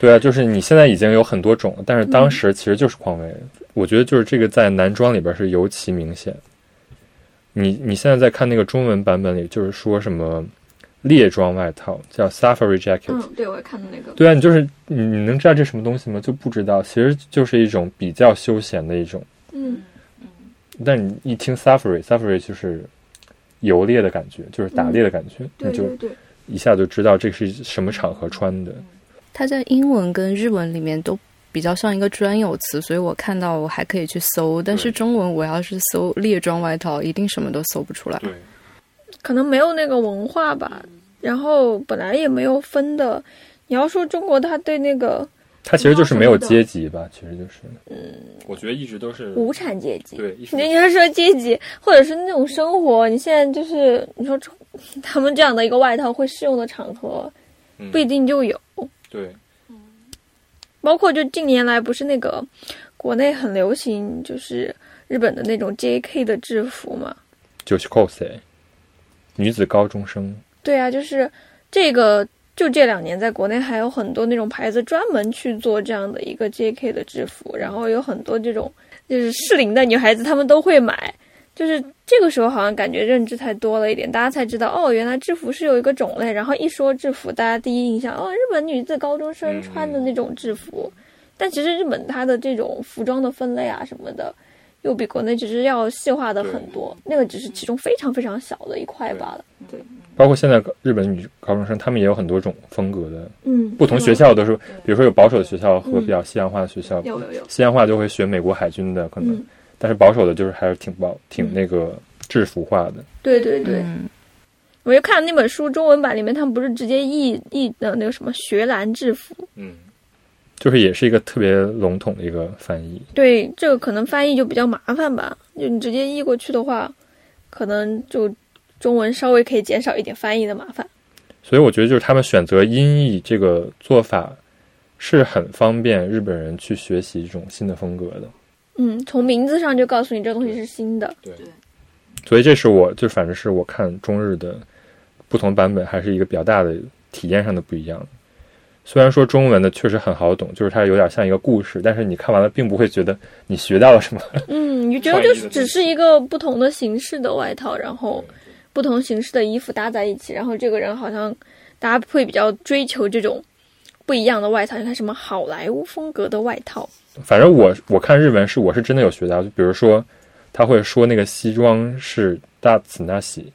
对啊，就是你现在已经有很多种，但是当时其实就是匡威。我觉得就是这个在男装里边是尤其明显。你你现在在看那个中文版本里，就是说什么猎装外套叫 safari jacket。嗯，对，我也看的那个。对啊，你就是你你能知道这什么东西吗？就不知道，其实就是一种比较休闲的一种。嗯嗯。但你一听 safari，safari 就是游猎的感觉，就是打猎的感觉，你就一下就知道这是什么场合穿的。它在英文跟日文里面都。比较像一个专有词，所以我看到我还可以去搜。但是中文我要是搜猎装外套，一定什么都搜不出来。对，可能没有那个文化吧。然后本来也没有分的。你要说中国，他对那个，他其实就是没有阶级吧？其实就是，嗯，我觉得一直都是无产阶级。对，你要说阶级，或者是那种生活，你现在就是你说 他们这样的一个外套会适用的场合，不一定就有。对。包括就近年来不是那个国内很流行，就是日本的那种 J.K. 的制服嘛，就是 cos，女子高中生。对啊，就是这个，就这两年在国内还有很多那种牌子专门去做这样的一个 J.K. 的制服，然后有很多这种就是适龄的女孩子她们都会买。就是这个时候，好像感觉认知太多了一点，大家才知道哦，原来制服是有一个种类。然后一说制服，大家第一印象哦，日本女子高中生穿的那种制服。但其实日本它的这种服装的分类啊什么的，又比国内只是要细化的很多。那个只是其中非常非常小的一块罢了。对，包括现在日本女高中生，她们也有很多种风格的。嗯，不同学校都是，比如说有保守的学校和比较西洋化的学校。有有有。西洋化就会学美国海军的可能。但是保守的，就是还是挺保挺那个制服化的。对对对，我就看那本书中文版里面，他们不是直接译译的那个什么学兰制服。嗯，就是也是一个特别笼统的一个翻译。对，这个可能翻译就比较麻烦吧。就你直接译过去的话，可能就中文稍微可以减少一点翻译的麻烦。所以我觉得，就是他们选择音译这个做法，是很方便日本人去学习这种新的风格的。嗯，从名字上就告诉你这东西是新的。对，所以这是我就反正是我看中日的不同版本，还是一个比较大的体验上的不一样。虽然说中文的确实很好懂，就是它有点像一个故事，但是你看完了并不会觉得你学到了什么。嗯，你觉得就是只是一个不同的形式的外套，然后不同形式的衣服搭在一起，然后这个人好像大家会比较追求这种不一样的外套，你看什么好莱坞风格的外套。反正我我看日文是我是真的有学到，就比如说他会说那个西装是大次那喜，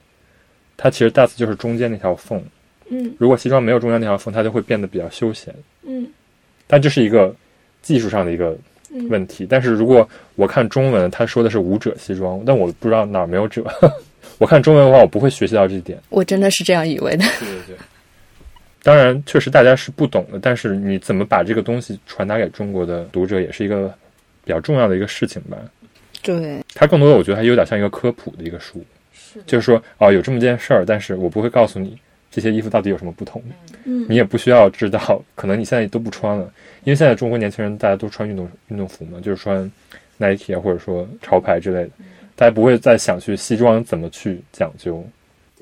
它其实大次就是中间那条缝，嗯，如果西装没有中间那条缝，它就会变得比较休闲，嗯，但这是一个技术上的一个问题。但是如果我看中文，他说的是舞者西装，但我不知道哪儿没有褶，我看中文的话，我不会学习到这一点。我真的是这样以为的。对对对。当然，确实大家是不懂的，但是你怎么把这个东西传达给中国的读者，也是一个比较重要的一个事情吧。对，它更多的我觉得还有点像一个科普的一个书，是，就是说哦，有这么件事儿，但是我不会告诉你这些衣服到底有什么不同，嗯，你也不需要知道，可能你现在都不穿了，因为现在中国年轻人大家都穿运动运动服嘛，就是穿 Nike 啊，或者说潮牌之类的，大家不会再想去西装怎么去讲究。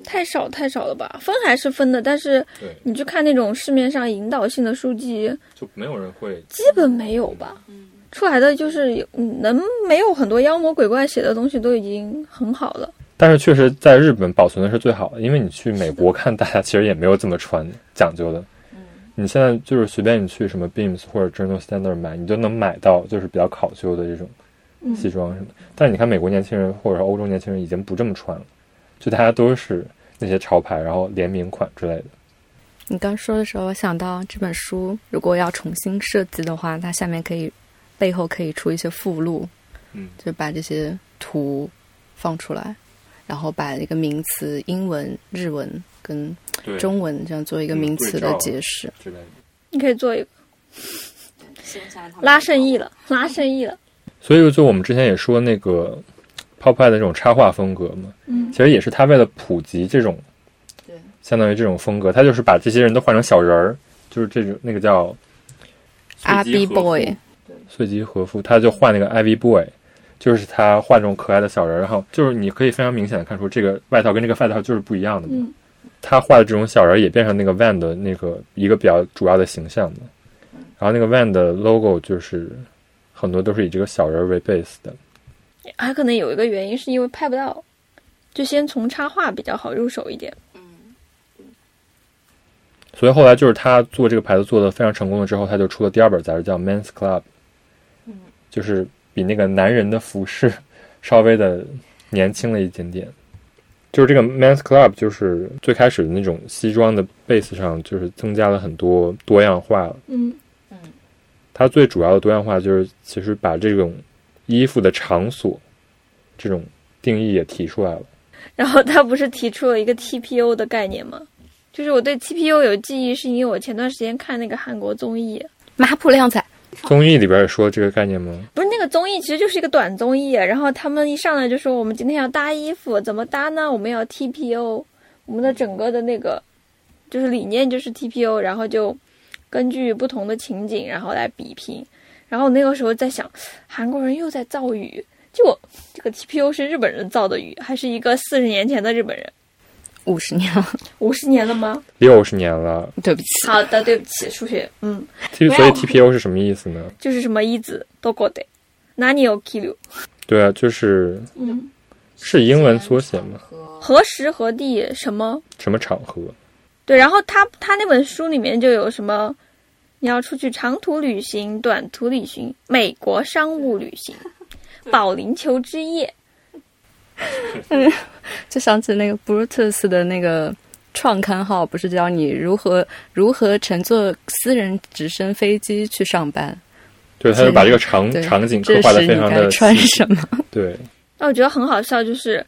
太少太少了吧？分还是分的，但是你去看那种市面上引导性的书籍，就没有人会，基本没有吧？嗯，出来的就是有能没有很多妖魔鬼怪写的东西都已经很好了。但是确实在日本保存的是最好的，因为你去美国看，大家其实也没有这么穿讲究的。嗯，你现在就是随便你去什么 Beams 或者 Journal Standard 买，你都能买到就是比较考究的这种西装什么。但是你看美国年轻人或者说欧洲年轻人已经不这么穿了。就大家都是那些潮牌，然后联名款之类的。你刚说的时候，我想到这本书如果要重新设计的话，它下面可以背后可以出一些附录，嗯，就把这些图放出来，然后把一个名词英文、日文跟中文这样做一个名词的解释之类的。你可以做一个拉生意了，拉生意了。所以就我们之前也说那个。Pop Art 的这种插画风格嘛，嗯，其实也是他为了普及这种，对，相当于这种风格，他就是把这些人都换成小人儿，就是这种那个叫阿 B Boy，碎吉和夫，他就画那个 Ivy Boy，就是他画这种可爱的小人，然后就是你可以非常明显的看出这个外套跟这个外套就是不一样的嘛。他画的这种小人也变成那个 Van 的那个一个比较主要的形象的，然后那个 Van 的 logo 就是。很多都是以这个小人为 base 的。还可能有一个原因是因为拍不到，就先从插画比较好入手一点。所以后来就是他做这个牌子做的非常成功了之后，他就出了第二本杂志叫《Men's Club》，嗯，就是比那个男人的服饰稍微的年轻了一点点。就是这个 Men's Club，就是最开始的那种西装的 base 上，就是增加了很多多样化了。嗯嗯，它最主要的多样化就是其实把这种衣服的场所这种定义也提出来了。然后他不是提出了一个 TPO 的概念吗？就是我对 TPO 有记忆，是因为我前段时间看那个韩国综艺《马普靓仔》。综艺里边也说这个概念吗？不是，那个综艺其实就是一个短综艺，然后他们一上来就说我们今天要搭衣服，怎么搭呢？我们要 TPO，我们的整个的那个就是理念就是 TPO，然后就根据不同的情景，然后来比拼。然后那个时候在想，韩国人又在造语，就这个 TPO 是日本人造的语，还是一个四十年前的日本人？五十年了，五十年了吗？六十年了，对不起。好的，对不起，数学。嗯，所以 TPO 是什么意思呢？就是什么意思都过得，哪里有 kill？对啊，就是嗯，是英文缩写吗？何时何地什么什么场合？对，然后他他那本书里面就有什么，你要出去长途旅行、短途旅行、美国商务旅行、保龄球之夜。嗯，就想起那个 Brutus 的那个创刊号，不是教你如何如何乘坐私人直升飞机去上班？对，他就把这个场场景刻画的非常的穿什么？对。那我觉得很好笑，就是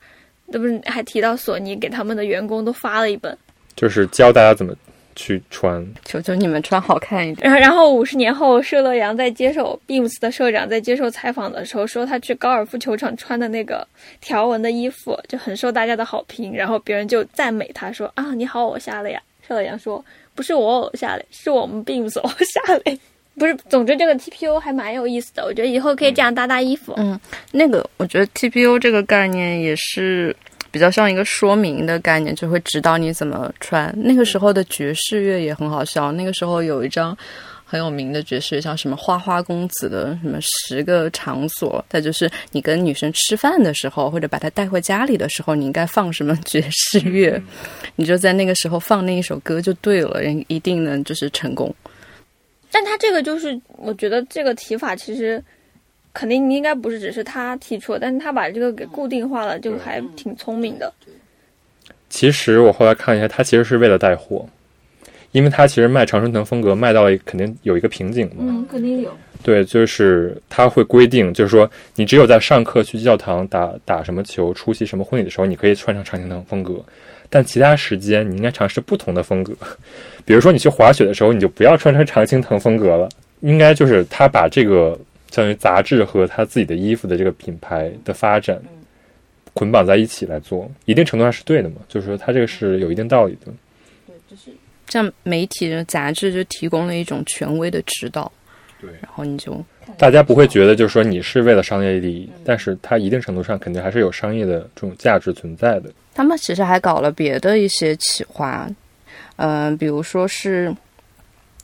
那不是还提到索尼给他们的员工都发了一本，就是教大家怎么。去穿，求求你们穿好看一点。然后，然后五十年后，社乐阳在接受 Beams 的社长在接受采访的时候说，他去高尔夫球场穿的那个条纹的衣服就很受大家的好评。然后别人就赞美他说：“啊，你好偶像了呀！”社乐阳说：“不是我偶像嘞，是我们 Beams 偶像嘞。”不是，总之这个 TPU 还蛮有意思的，我觉得以后可以这样搭搭衣服。嗯，那个我觉得 TPU 这个概念也是。比较像一个说明的概念，就会指导你怎么穿。那个时候的爵士乐也很好笑。那个时候有一张很有名的爵士乐，像什么花花公子的什么十个场所。再就是你跟女生吃饭的时候，或者把她带回家里的时候，你应该放什么爵士乐？你就在那个时候放那一首歌就对了，人一定能就是成功。但他这个就是，我觉得这个提法其实。肯定应该不是只是他提出，但是他把这个给固定化了，就还挺聪明的。其实我后来看一下，他其实是为了带货，因为他其实卖常春藤风格卖到了肯定有一个瓶颈嘛。嗯，肯定有。对，就是他会规定，就是说你只有在上课、去教堂打打什么球、出席什么婚礼的时候，你可以穿上常青藤风格，但其他时间你应该尝试不同的风格。比如说你去滑雪的时候，你就不要穿成常青藤风格了。应该就是他把这个。相当于杂志和他自己的衣服的这个品牌的发展捆绑在一起来做，一定程度上是对的嘛？就是说，他这个是有一定道理的。对，就是像媒体的杂志就提供了一种权威的指导。对，然后你就大家不会觉得就是说你是为了商业利益，但是它一定程度上肯定还是有商业的这种价值存在的。他们其实还搞了别的一些企划，嗯，比如说是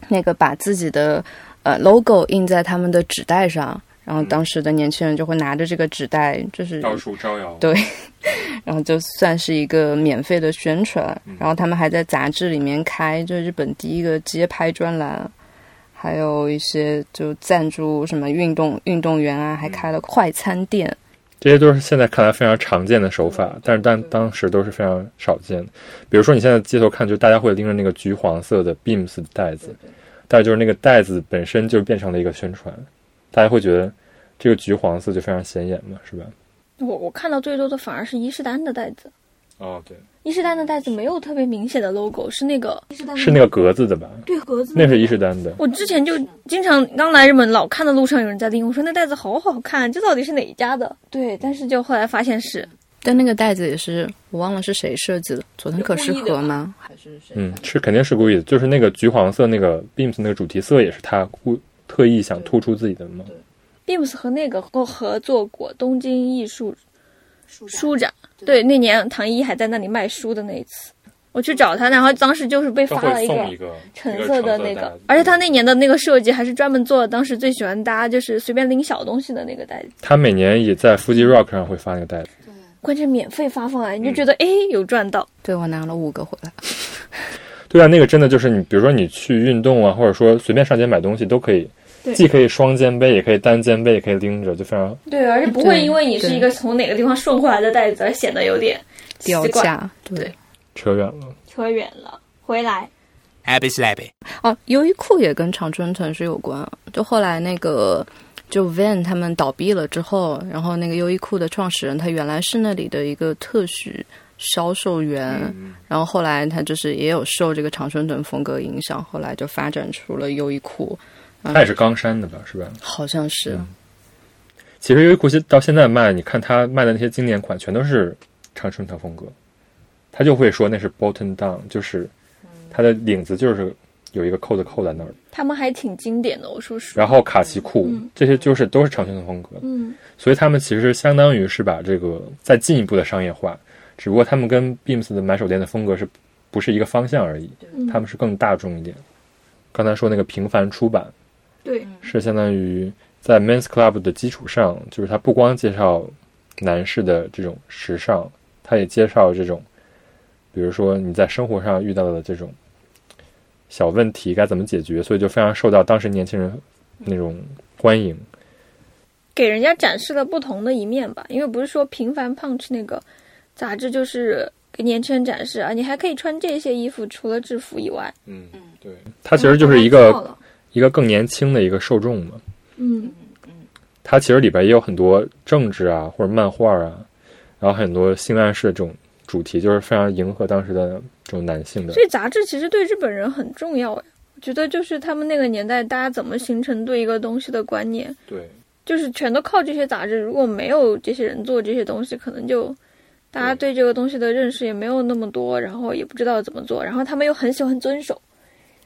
那个把自己的。呃，logo 印在他们的纸袋上，然后当时的年轻人就会拿着这个纸袋，就是到处招摇。对，然后就算是一个免费的宣传。然后他们还在杂志里面开，就日本第一个街拍专栏，还有一些就赞助什么运动运动员啊，还开了快餐店。这些都是现在看来非常常见的手法，但是但当时都是非常少见的。比如说你现在街头看，就大家会拎着那个橘黄色的 Beams 的袋子。但就是那个袋子本身就变成了一个宣传，大家会觉得这个橘黄色就非常显眼嘛，是吧？我我看到最多的反而是伊势丹的袋子。哦，对，伊势丹的袋子没有特别明显的 logo，是那个是那个格子的吧？对，格子。那是伊势丹的。我之前就经常刚来日本，老看到路上有人在拎，我说那袋子好好看，这到底是哪一家的？对，但是就后来发现是。但那个袋子也是我忘了是谁设计的，佐藤可士和吗？还是谁？嗯，是肯定是故意的，就是那个橘黄色那个 Beams 那个主题色也是他故特意想突出自己的吗？Beams 和那个都合作过东京艺术书展，对，那年唐一还在那里卖书的那一次。我去找他，然后当时就是被发了一个橙色的那个，而且他那年的那个设计还是专门做当时最喜欢搭就是随便拎小东西的那个袋子。他每年也在 Fuji rock 上会发那个袋子，关键免费发放啊，你就觉得哎有赚到。对我拿了五个回来。对啊，那个真的就是你，比如说你去运动啊，或者说随便上街买东西都可以，既可以双肩背，也可以单肩背，也可以拎着，就非常对，而且不会因为你是一个从哪个地方顺过来的袋子而显得有点掉价。对。扯远了，扯远了，回来。Happy Slappy。哦，优衣库也跟长春城市有关。就后来那个，就 Van 他们倒闭了之后，然后那个优衣库的创始人，他原来是那里的一个特许销售员，然后后来他就是也有受这个长春藤风格影响，后来就发展出了优衣库。他也是冈山的吧？是吧？好像是。其实优衣库现到现在卖，你看他卖的那些经典款，全都是长春藤风格。他就会说那是 button down，就是它的领子就是有一个扣子扣在那儿。他们还挺经典的，我说实话。然后卡其裤这些就是都是长裙的风格，嗯，所以他们其实相当于是把这个再进一步的商业化，只不过他们跟 Beams 的买手店的风格是不是一个方向而已，他们是更大众一点。刚才说那个平凡出版，对，是相当于在 Men's Club 的基础上，就是他不光介绍男士的这种时尚，他也介绍这种。比如说你在生活上遇到的这种小问题该怎么解决，所以就非常受到当时年轻人那种欢迎，给人家展示了不同的一面吧。因为不是说《平凡 Punch》那个杂志就是给年轻人展示啊，你还可以穿这些衣服，除了制服以外。嗯嗯，对，它其实就是一个一个更年轻的一个受众嘛。嗯嗯，它其实里边也有很多政治啊或者漫画啊，然后很多性暗示的这种。主题就是非常迎合当时的这种男性的，所以杂志其实对日本人很重要呀。我觉得就是他们那个年代，大家怎么形成对一个东西的观念，对，就是全都靠这些杂志。如果没有这些人做这些东西，可能就大家对这个东西的认识也没有那么多，然后也不知道怎么做。然后他们又很喜欢遵守，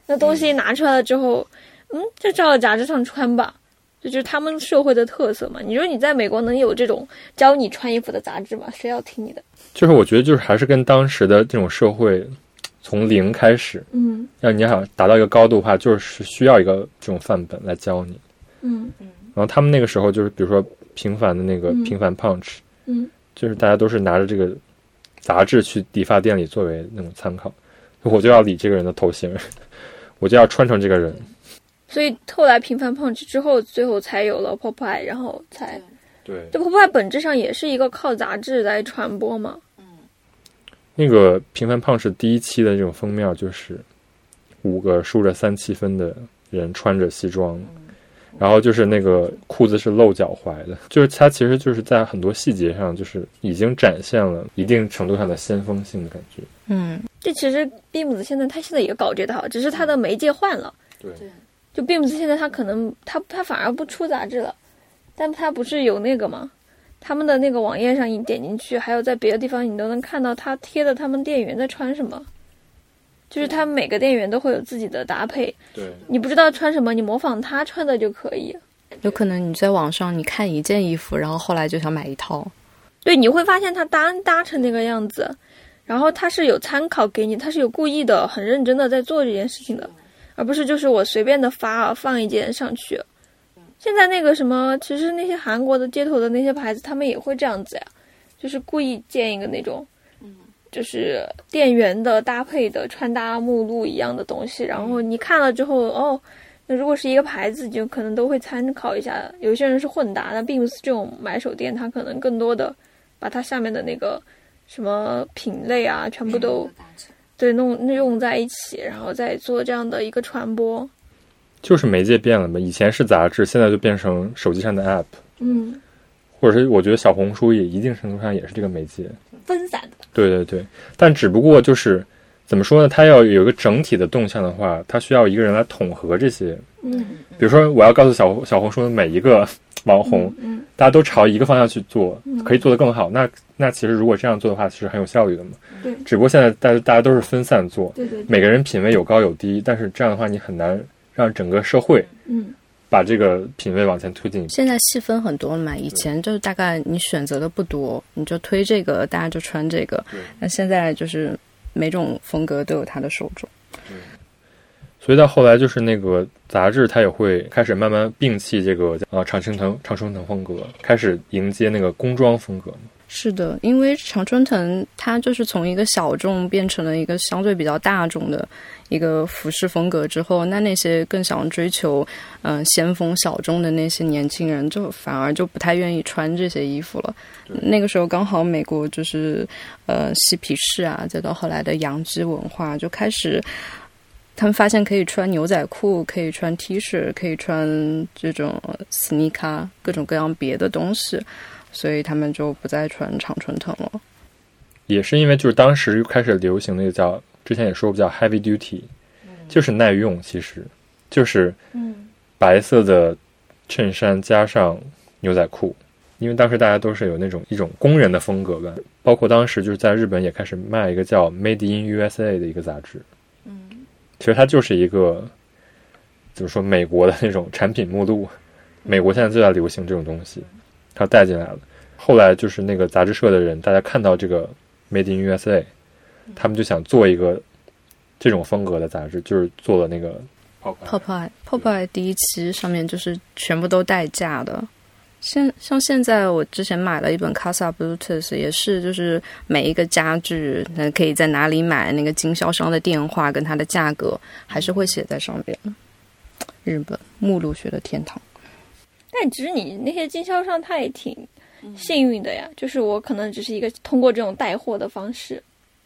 那东西拿出来了之后，嗯，就照着杂志上穿吧。这就是他们社会的特色嘛？你说你在美国能有这种教你穿衣服的杂志吗？谁要听你的？就是我觉得，就是还是跟当时的这种社会从零开始，嗯，要你想达到一个高度的话，就是需要一个这种范本来教你，嗯嗯。然后他们那个时候就是，比如说平凡的那个平凡 punch，嗯，就是大家都是拿着这个杂志去理发店里作为那种参考，我就要理这个人的头型，我就要穿成这个人。所以后来平凡 punch 之后，最后才有了 Popeye，然后才对。这 Popeye 本质上也是一个靠杂志来传播嘛。嗯。那个平凡 punch 第一期的这种封面就是五个竖着三七分的人穿着西装，然后就是那个裤子是露脚踝的，就是它其实就是在很多细节上就是已经展现了一定程度上的先锋性的感觉。嗯，这其实 Beams 现在他现在也搞这套，只是他的媒介换了。对。就 Beams 现在他可能他他反而不出杂志了，但他不是有那个吗？他们的那个网页上你点进去，还有在别的地方你都能看到他贴的他们店员在穿什么，就是他每个店员都会有自己的搭配。对，你不知道穿什么，你模仿他穿的就可以。有可能你在网上你看一件衣服，然后后来就想买一套。对，你会发现他搭搭成那个样子，然后他是有参考给你，他是有故意的、很认真的在做这件事情的。而不是就是我随便的发放一件上去，现在那个什么，其实那些韩国的街头的那些牌子，他们也会这样子呀，就是故意建一个那种，就是店员的搭配的穿搭目录一样的东西，然后你看了之后，哦，那如果是一个牌子，就可能都会参考一下。有些人是混搭，那并不是这种买手店，他可能更多的把它下面的那个什么品类啊，全部都。对，弄用在一起，然后再做这样的一个传播，就是媒介变了嘛。以前是杂志，现在就变成手机上的 App，嗯，或者是我觉得小红书也一定程度上也是这个媒介，分散的。对对对，但只不过就是怎么说呢？它要有一个整体的动向的话，它需要一个人来统合这些。嗯，比如说我要告诉小小红书的每一个网红，嗯，大家都朝一个方向去做，可以做得更好。那那其实如果这样做的话，其实很有效率的嘛。对，只不过现在大家大家都是分散做，对对，每个人品味有高有低，但是这样的话你很难让整个社会，嗯，把这个品味往前推进。现在细分很多了嘛，以前就是大概你选择的不多，你就推这个，大家就穿这个。那现在就是每种风格都有它的受众。所以到后来，就是那个杂志，它也会开始慢慢摒弃这个呃常春藤常春藤风格，开始迎接那个工装风格。是的，因为常春藤它就是从一个小众变成了一个相对比较大众的一个服饰风格之后，那那些更想追求嗯先锋小众的那些年轻人，就反而就不太愿意穿这些衣服了。那个时候刚好美国就是呃嬉皮士啊，再到后来的洋基文化就开始。他们发现可以穿牛仔裤，可以穿 T 恤，可以穿这种 sneaker，各种各样别的东西，所以他们就不再穿长春藤了。也是因为就是当时又开始流行那个叫之前也说过叫 heavy duty，就是耐用，其实就是白色的衬衫加上牛仔裤，因为当时大家都是有那种一种工人的风格吧。包括当时就是在日本也开始卖一个叫 Made in USA 的一个杂志。其实它就是一个，怎么说美国的那种产品目录。美国现在最在流行这种东西，它带进来了。后来就是那个杂志社的人，大家看到这个 Made in USA，他们就想做一个这种风格的杂志，就是做了那个 Pop Pop Pop 第一期上面就是全部都带价的。现像现在，我之前买了一本 Casa Bluetooth，也是就是每一个家具，那可以在哪里买，那个经销商的电话跟它的价格，还是会写在上边。日本目录学的天堂。但其实你那些经销商他也挺幸运的呀，就是我可能只是一个通过这种带货的方式。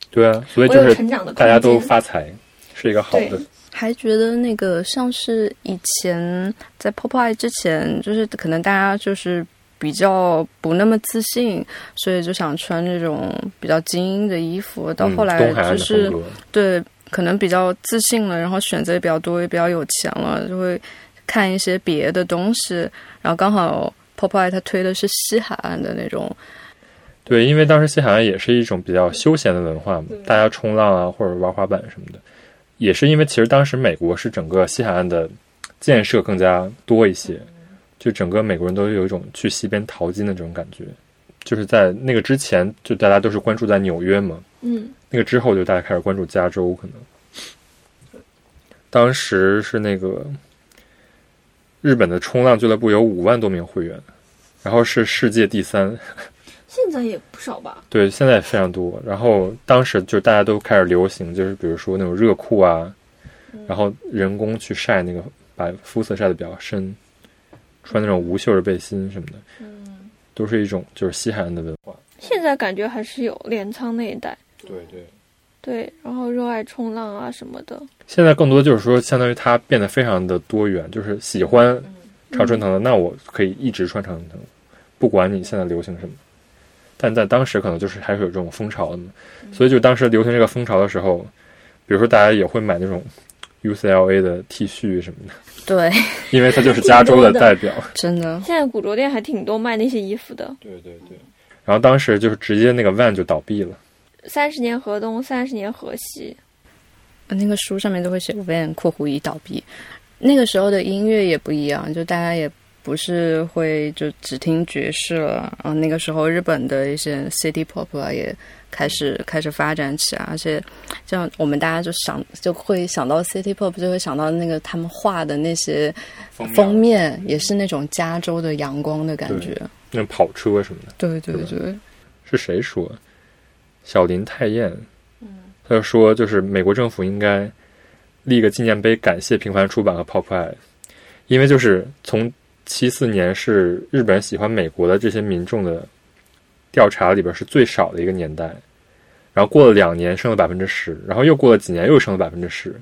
对啊，所以就是大家都发财，是一个好的。还觉得那个像是以前在 Pop Eye 之前，就是可能大家就是比较不那么自信，所以就想穿那种比较精英的衣服。到后来就是对，可能比较自信了，然后选择也比较多，也比较有钱了，就会看一些别的东西。然后刚好 Pop Eye 它推的是西海岸的那种。对，因为当时西海岸也是一种比较休闲的文化嘛，大家冲浪啊，或者玩滑板什么的。也是因为，其实当时美国是整个西海岸的建设更加多一些，就整个美国人都有一种去西边淘金的这种感觉。就是在那个之前，就大家都是关注在纽约嘛，嗯，那个之后就大家开始关注加州，可能当时是那个日本的冲浪俱乐部有五万多名会员，然后是世界第三。现在也不少吧？对，现在也非常多。然后当时就大家都开始流行，就是比如说那种热裤啊，然后人工去晒那个，把肤色晒得比较深，穿那种无袖的背心什么的，嗯，都是一种就是西海岸的文化。现在感觉还是有镰仓那一带，对对对，然后热爱冲浪啊什么的。现在更多就是说，相当于它变得非常的多元，就是喜欢常春藤的，那我可以一直穿常春藤，不管你现在流行什么。但在当时可能就是还是有这种风潮的嘛，所以就当时流行这个风潮的时候，比如说大家也会买那种 UCLA 的 T 恤什么的，对，因为它就是加州的代表，真的。现在古着店还挺多卖那些衣服的，对对对。然后当时就是直接那个 Van 就倒闭了，三十年河东，三十年河西，那个书上面都会写 Van 括弧已倒闭。那个时候的音乐也不一样，就大家也。不是会就只听爵士了，然后那个时候日本的一些 City Pop 啊也开始开始发展起来，而且像我们大家就想就会想到 City Pop，就会想到那个他们画的那些封面，也是那种加州的阳光的感觉，那跑车什么的。对对对，是谁说？小林太彦，嗯，他就说就是美国政府应该立个纪念碑，感谢平凡出版和 Pop Eye，因为就是从。七四年是日本喜欢美国的这些民众的调查里边是最少的一个年代，然后过了两年升了百分之十，然后又过了几年又升了百分之十，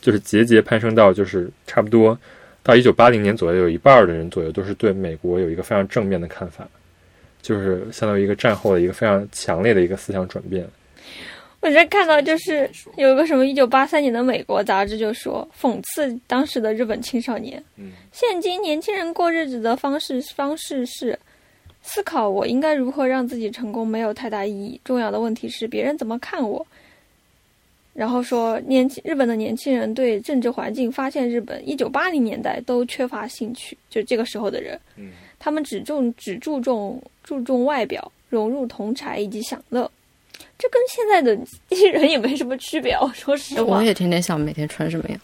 就是节节攀升到就是差不多到一九八零年左右，有一半的人左右都是对美国有一个非常正面的看法，就是相当于一个战后的一个非常强烈的一个思想转变。我在看到就是有个什么一九八三年的美国杂志就说讽刺当时的日本青少年，现今年轻人过日子的方式方式是思考我应该如何让自己成功没有太大意义，重要的问题是别人怎么看我。然后说年轻日本的年轻人对政治环境发现日本一九八零年代都缺乏兴趣，就这个时候的人，他们只重只注重注重外表融入同柴以及享乐。这跟现在的机 器人也没什么区别。我说实话，我也天天想每天穿什么样。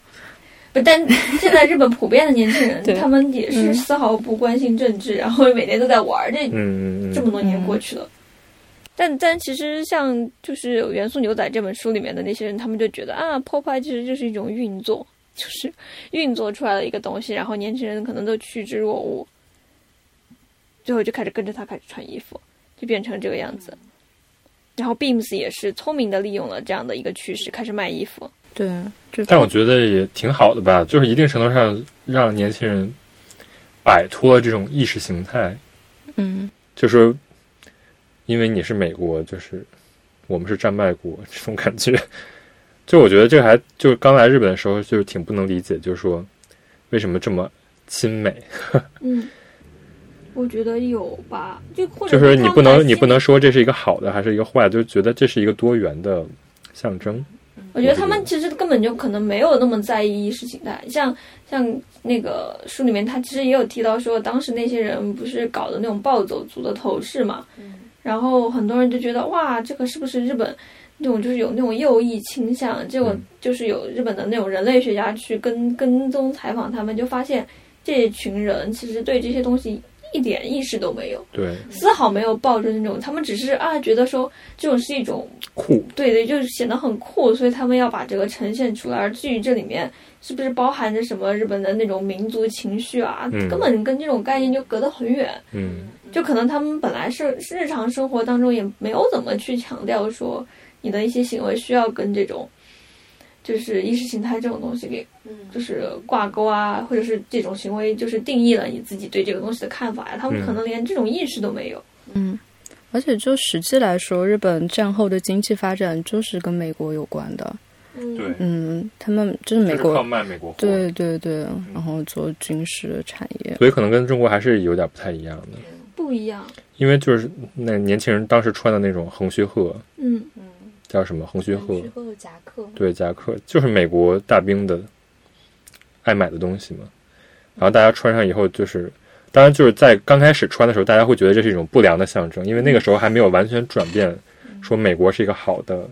不，但现在日本普遍的年轻人，他们也是丝毫不关心政治，然后每天都在玩这，这么多年过去了。但但其实像就是《元素牛仔》这本书里面的那些人，他们就觉得啊，pop 其实就是一种运作，就是运作出来的一个东西，然后年轻人可能都趋之若鹜，最后就开始跟着他开始穿衣服，就变成这个样子。然后 Beams 也是聪明的利用了这样的一个趋势，开始卖衣服。对，但我觉得也挺好的吧，就是一定程度上让年轻人摆脱了这种意识形态。嗯，就是因为你是美国，就是我们是战败国这种感觉。就我觉得这个还就是刚来日本的时候，就是挺不能理解，就是说为什么这么亲美。嗯，我觉得有吧，就或者就是你不能你不能说这是一个好的还是一个坏，就觉得这是一个多元的象征。我觉得他们其实根本就可能没有那么在意意识形态，像像那个书里面，他其实也有提到说，当时那些人不是搞的那种暴走族的头饰嘛，然后很多人就觉得哇，这个是不是日本那种就是有那种右翼倾向？结果就是有日本的那种人类学家去跟跟踪采访他们，就发现这群人其实对这些东西。一点意识都没有，对，丝毫没有抱着那种，他们只是啊，觉得说这种是一种酷，对对，就是显得很酷，所以他们要把这个呈现出来。而至于这里面是不是包含着什么日本的那种民族情绪啊，根本跟这种概念就隔得很远。嗯，就可能他们本来是日常生活当中也没有怎么去强调说你的一些行为需要跟这种。就是意识形态这种东西给，就是挂钩啊，或者是这种行为，就是定义了你自己对这个东西的看法呀。他们可能连这种意识都没有。嗯，而且就实际来说，日本战后的经济发展就是跟美国有关的。嗯，对，嗯，他们就是美国靠卖美国货，对对对，然后做军事产业，所以可能跟中国还是有点不太一样的。不一样，因为就是那年轻人当时穿的那种横须贺，嗯嗯。叫什么横须贺？夹克。对，夹克就是美国大兵的爱买的东西嘛。然后大家穿上以后，就是当然就是在刚开始穿的时候，大家会觉得这是一种不良的象征，因为那个时候还没有完全转变，说美国是一个好的，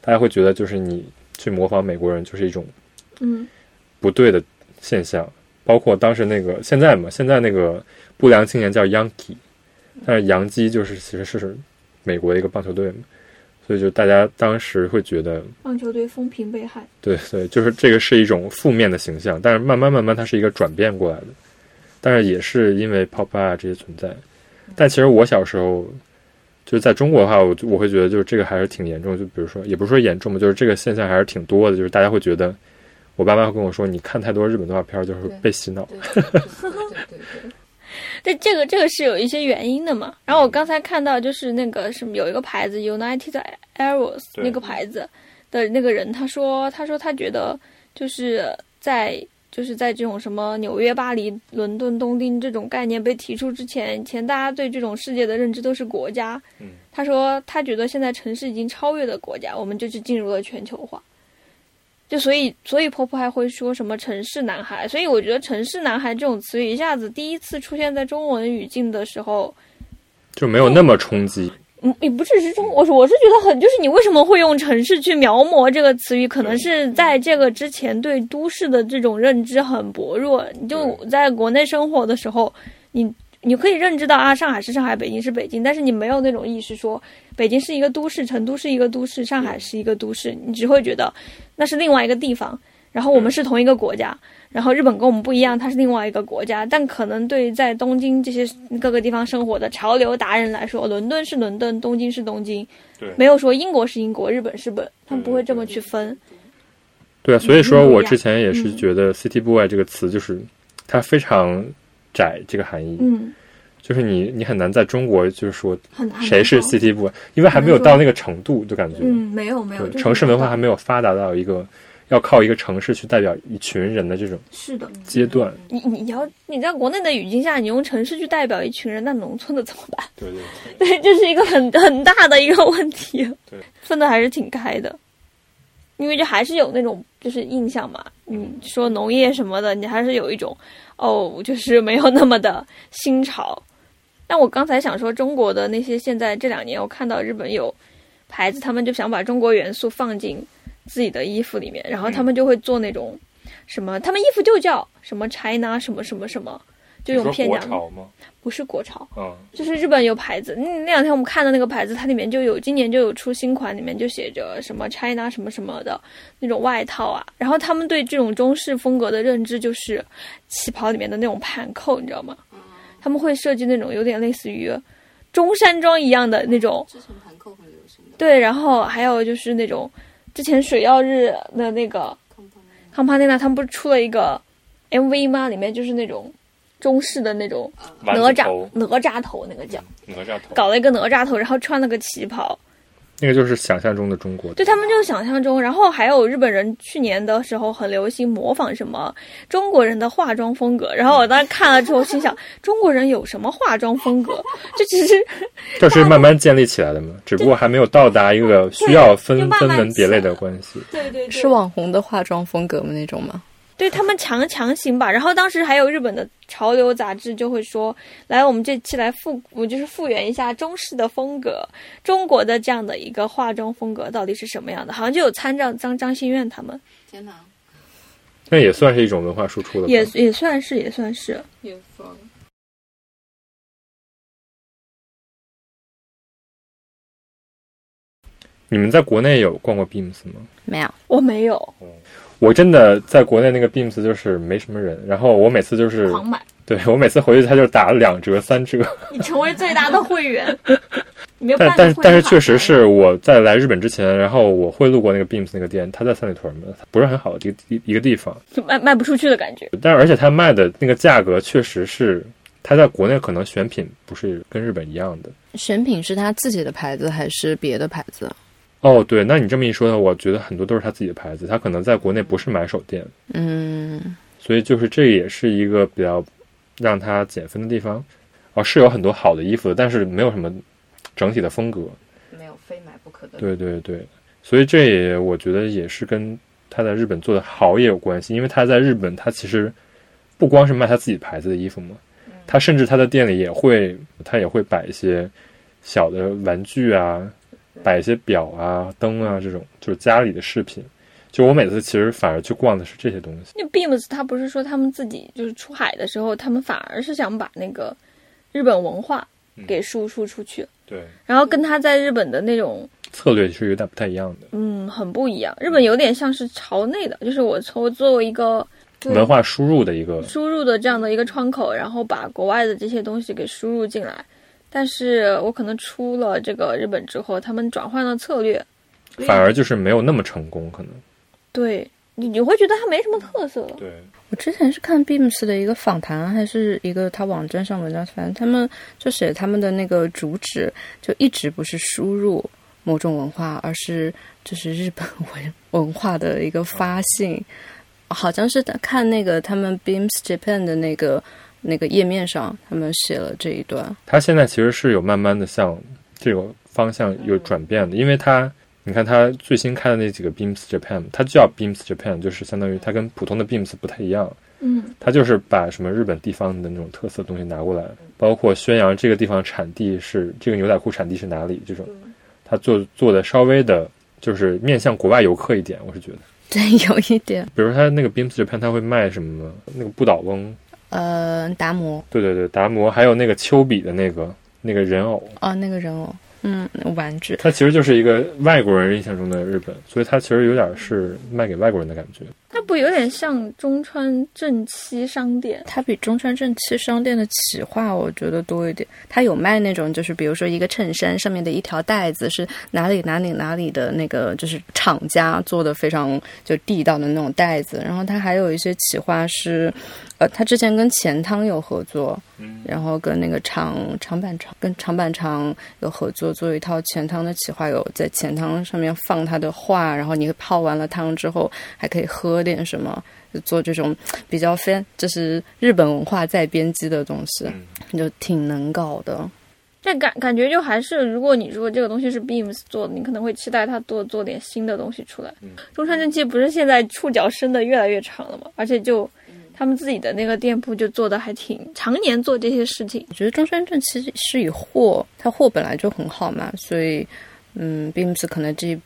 大家会觉得就是你去模仿美国人就是一种嗯不对的现象。包括当时那个现在嘛，现在那个不良青年叫 Yankee，但是洋基就是其实是美国的一个棒球队嘛。所以就大家当时会觉得棒球队风评被害，对对，就是这个是一种负面的形象，但是慢慢慢慢它是一个转变过来的，但是也是因为 pop art 这些存在，但其实我小时候就是在中国的话，我我会觉得就是这个还是挺严重，就比如说也不是说严重吧，就是这个现象还是挺多的，就是大家会觉得我爸妈会跟我说，你看太多日本动画片就是被洗脑。这这个这个是有一些原因的嘛？然后我刚才看到就是那个什么有一个牌子 United Arrows 那个牌子的那个人，他说他说他觉得就是在就是在这种什么纽约、巴黎、伦敦、东京这种概念被提出之前，以前大家对这种世界的认知都是国家。他说他觉得现在城市已经超越了国家，我们就是进入了全球化。就所以，所以婆婆还会说什么“城市男孩”，所以我觉得“城市男孩”这种词语一下子第一次出现在中文语境的时候，就没有那么冲击。嗯，也不只是中，我是我是觉得很，就是你为什么会用“城市”去描摹这个词语？可能是在这个之前对都市的这种认知很薄弱。你就在国内生活的时候，你。你可以认知到啊，上海是上海，北京是北京，但是你没有那种意识说北京是一个都市，成都是一个都市，上海是一个都市，你只会觉得那是另外一个地方。然后我们是同一个国家，然后日本跟我们不一样，它是另外一个国家。但可能对在东京这些各个地方生活的潮流达人来说，伦敦是伦敦，东京是东京，对，没有说英国是英国，日本是本，他们不会这么去分。对啊，所以说我之前也是觉得 “city boy” 这个词就是它非常。窄这个含义，嗯，就是你你很难在中国就是说很谁是 CT 部，因为还没有到那个程度，就感觉。嗯没有没有城市文化还没有发达到一个要靠一个城市去代表一群人的这种是的。阶段。你你要你在国内的语境下，你用城市去代表一群人，那农村的怎么办？对对。对，这是一个很很大的一个问题。对，分的还是挺开的，因为就还是有那种就是印象嘛。你说农业什么的，你还是有一种。哦，就是没有那么的新潮。但我刚才想说，中国的那些现在这两年，我看到日本有牌子，他们就想把中国元素放进自己的衣服里面，然后他们就会做那种什么，他们衣服就叫什么 China 什么什么什么，就用片假吗？不是国潮，嗯，就是日本有牌子。那那两天我们看的那个牌子，它里面就有，今年就有出新款，里面就写着什么 China 什么什么的那种外套啊。然后他们对这种中式风格的认知就是旗袍里面的那种盘扣，你知道吗？他们会设计那种有点类似于中山装一样的那种。之前盘扣很流行的。对，然后还有就是那种之前水曜日的那个康帕内娜，他们不是出了一个 MV 吗？里面就是那种中式的那种哪吒哪吒头，那个叫哪吒头，搞了一个哪吒头，然后穿了个旗袍。那个就是想象中的中国，对他们就是想象中。然后还有日本人去年的时候很流行模仿什么中国人的化妆风格。然后我当时看了之后心想，中国人有什么化妆风格？这只是 这是慢慢建立起来的嘛，只不过还没有到达一个需要分分门别类的关系。对对，是网红的化妆风格吗？那种吗？对他们强强行吧，然后当时还有日本的潮流杂志就会说，来我们这期来复，我就是复原一下中式的风格，中国的这样的一个化妆风格到底是什么样的？好像就有参照张张馨苑他们。天哪，那也算是一种文化输出了。也也算是，也算是。也算。你们在国内有逛过 Beams 吗？没有，我没有。我真的在国内那个 Beams 就是没什么人，然后我每次就是狂买，对我每次回去他就打两折三折。你成为最大的会员，但但是但是确实是我在来日本之前，然后我会路过那个 Beams 那个店，他在三里屯嘛，不是很好的一个一一个地方，就卖卖不出去的感觉。但是而且他卖的那个价格确实是他在国内可能选品不是跟日本一样的。选品是他自己的牌子还是别的牌子？哦，对，那你这么一说呢，我觉得很多都是他自己的牌子，他可能在国内不是买手店，嗯，所以就是这也是一个比较让他减分的地方。哦，是有很多好的衣服的，但是没有什么整体的风格，没有非买不可的。对对对，所以这也我觉得也是跟他在日本做的好也有关系，因为他在日本，他其实不光是卖他自己牌子的衣服嘛，他甚至他的店里也会，他也会摆一些小的玩具啊。摆一些表啊、灯啊这种，就是家里的饰品。就我每次其实反而去逛的是这些东西。那 Beams 他不是说他们自己就是出海的时候，他们反而是想把那个日本文化给输出出去。对。然后跟他在日本的那种策略是有点不太一样的。嗯，很不一样。日本有点像是朝内的，就是我从作为一个文化输入的一个输入的这样的一个窗口，然后把国外的这些东西给输入进来。但是我可能出了这个日本之后，他们转换了策略，反而就是没有那么成功，可能。对你你会觉得它没什么特色。对我之前是看 Beams 的一个访谈，还是一个他网站上文章，反正他们就写他们的那个主旨，就一直不是输入某种文化，而是就是日本文文化的一个发信。好像是看那个他们 Beams Japan 的那个。那个页面上，他们写了这一段。他现在其实是有慢慢的向这个方向有转变的，因为他，你看他最新开的那几个 Beams Japan，它就叫 Beams Japan，就是相当于它跟普通的 Beams 不太一样。嗯，它就是把什么日本地方的那种特色东西拿过来，包括宣扬这个地方产地是这个牛仔裤产地是哪里这种，他做做的稍微的，就是面向国外游客一点，我是觉得。对，有一点。比如他那个 Beams Japan，他会卖什么？那个不倒翁。呃，达摩，对对对，达摩，还有那个丘比的那个那个人偶。啊，那个人偶，嗯，玩具，它其实就是一个外国人印象中的日本，所以它其实有点是卖给外国人的感觉。它不有点像中川正七商店？它比中川正七商店的企划我觉得多一点。它有卖那种，就是比如说一个衬衫上面的一条带子是哪里哪里哪里的那个，就是厂家做的非常就地道的那种带子。然后它还有一些企划是。呃，他之前跟钱汤有合作，然后跟那个长长板长跟长板长有合作，做一套钱汤的企划，有在钱汤上面放他的画，然后你泡完了汤之后还可以喝点什么，做这种比较非就是日本文化在编辑的东西，就挺能搞的。但感感觉就还是，如果你如果这个东西是 Beams 做的，你可能会期待他多做点新的东西出来。中山正气不是现在触角伸的越来越长了吗？而且就。他们自己的那个店铺就做的还挺常年做这些事情。我觉得中山镇其实是以货，它货本来就很好嘛，所以嗯，Beams 可能这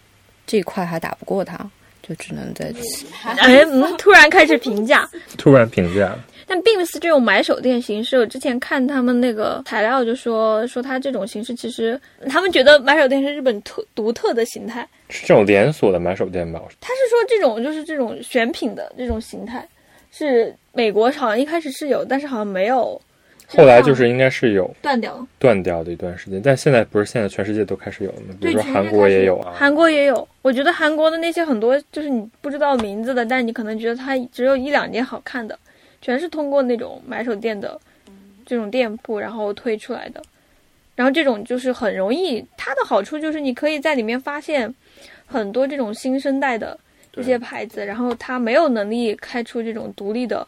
这一块还打不过他，就只能在。哎，嗯，突然开始评价，突然评价。但 Beams 这种买手店形式，我之前看他们那个材料就说说他这种形式，其实他们觉得买手店是日本特独特的形态，是这种连锁的买手店吧？他是说这种就是这种选品的这种形态，是美国好像一开始是有，但是好像没有。后来就是应该是有断掉断掉的一段时间，但现在不是现在全世界都开始有了吗？比如说韩国也有啊，韩国也有。我觉得韩国的那些很多就是你不知道名字的，但你可能觉得它只有一两件好看的，全是通过那种买手店的这种店铺然后推出来的。然后这种就是很容易，它的好处就是你可以在里面发现很多这种新生代的这些牌子，然后它没有能力开出这种独立的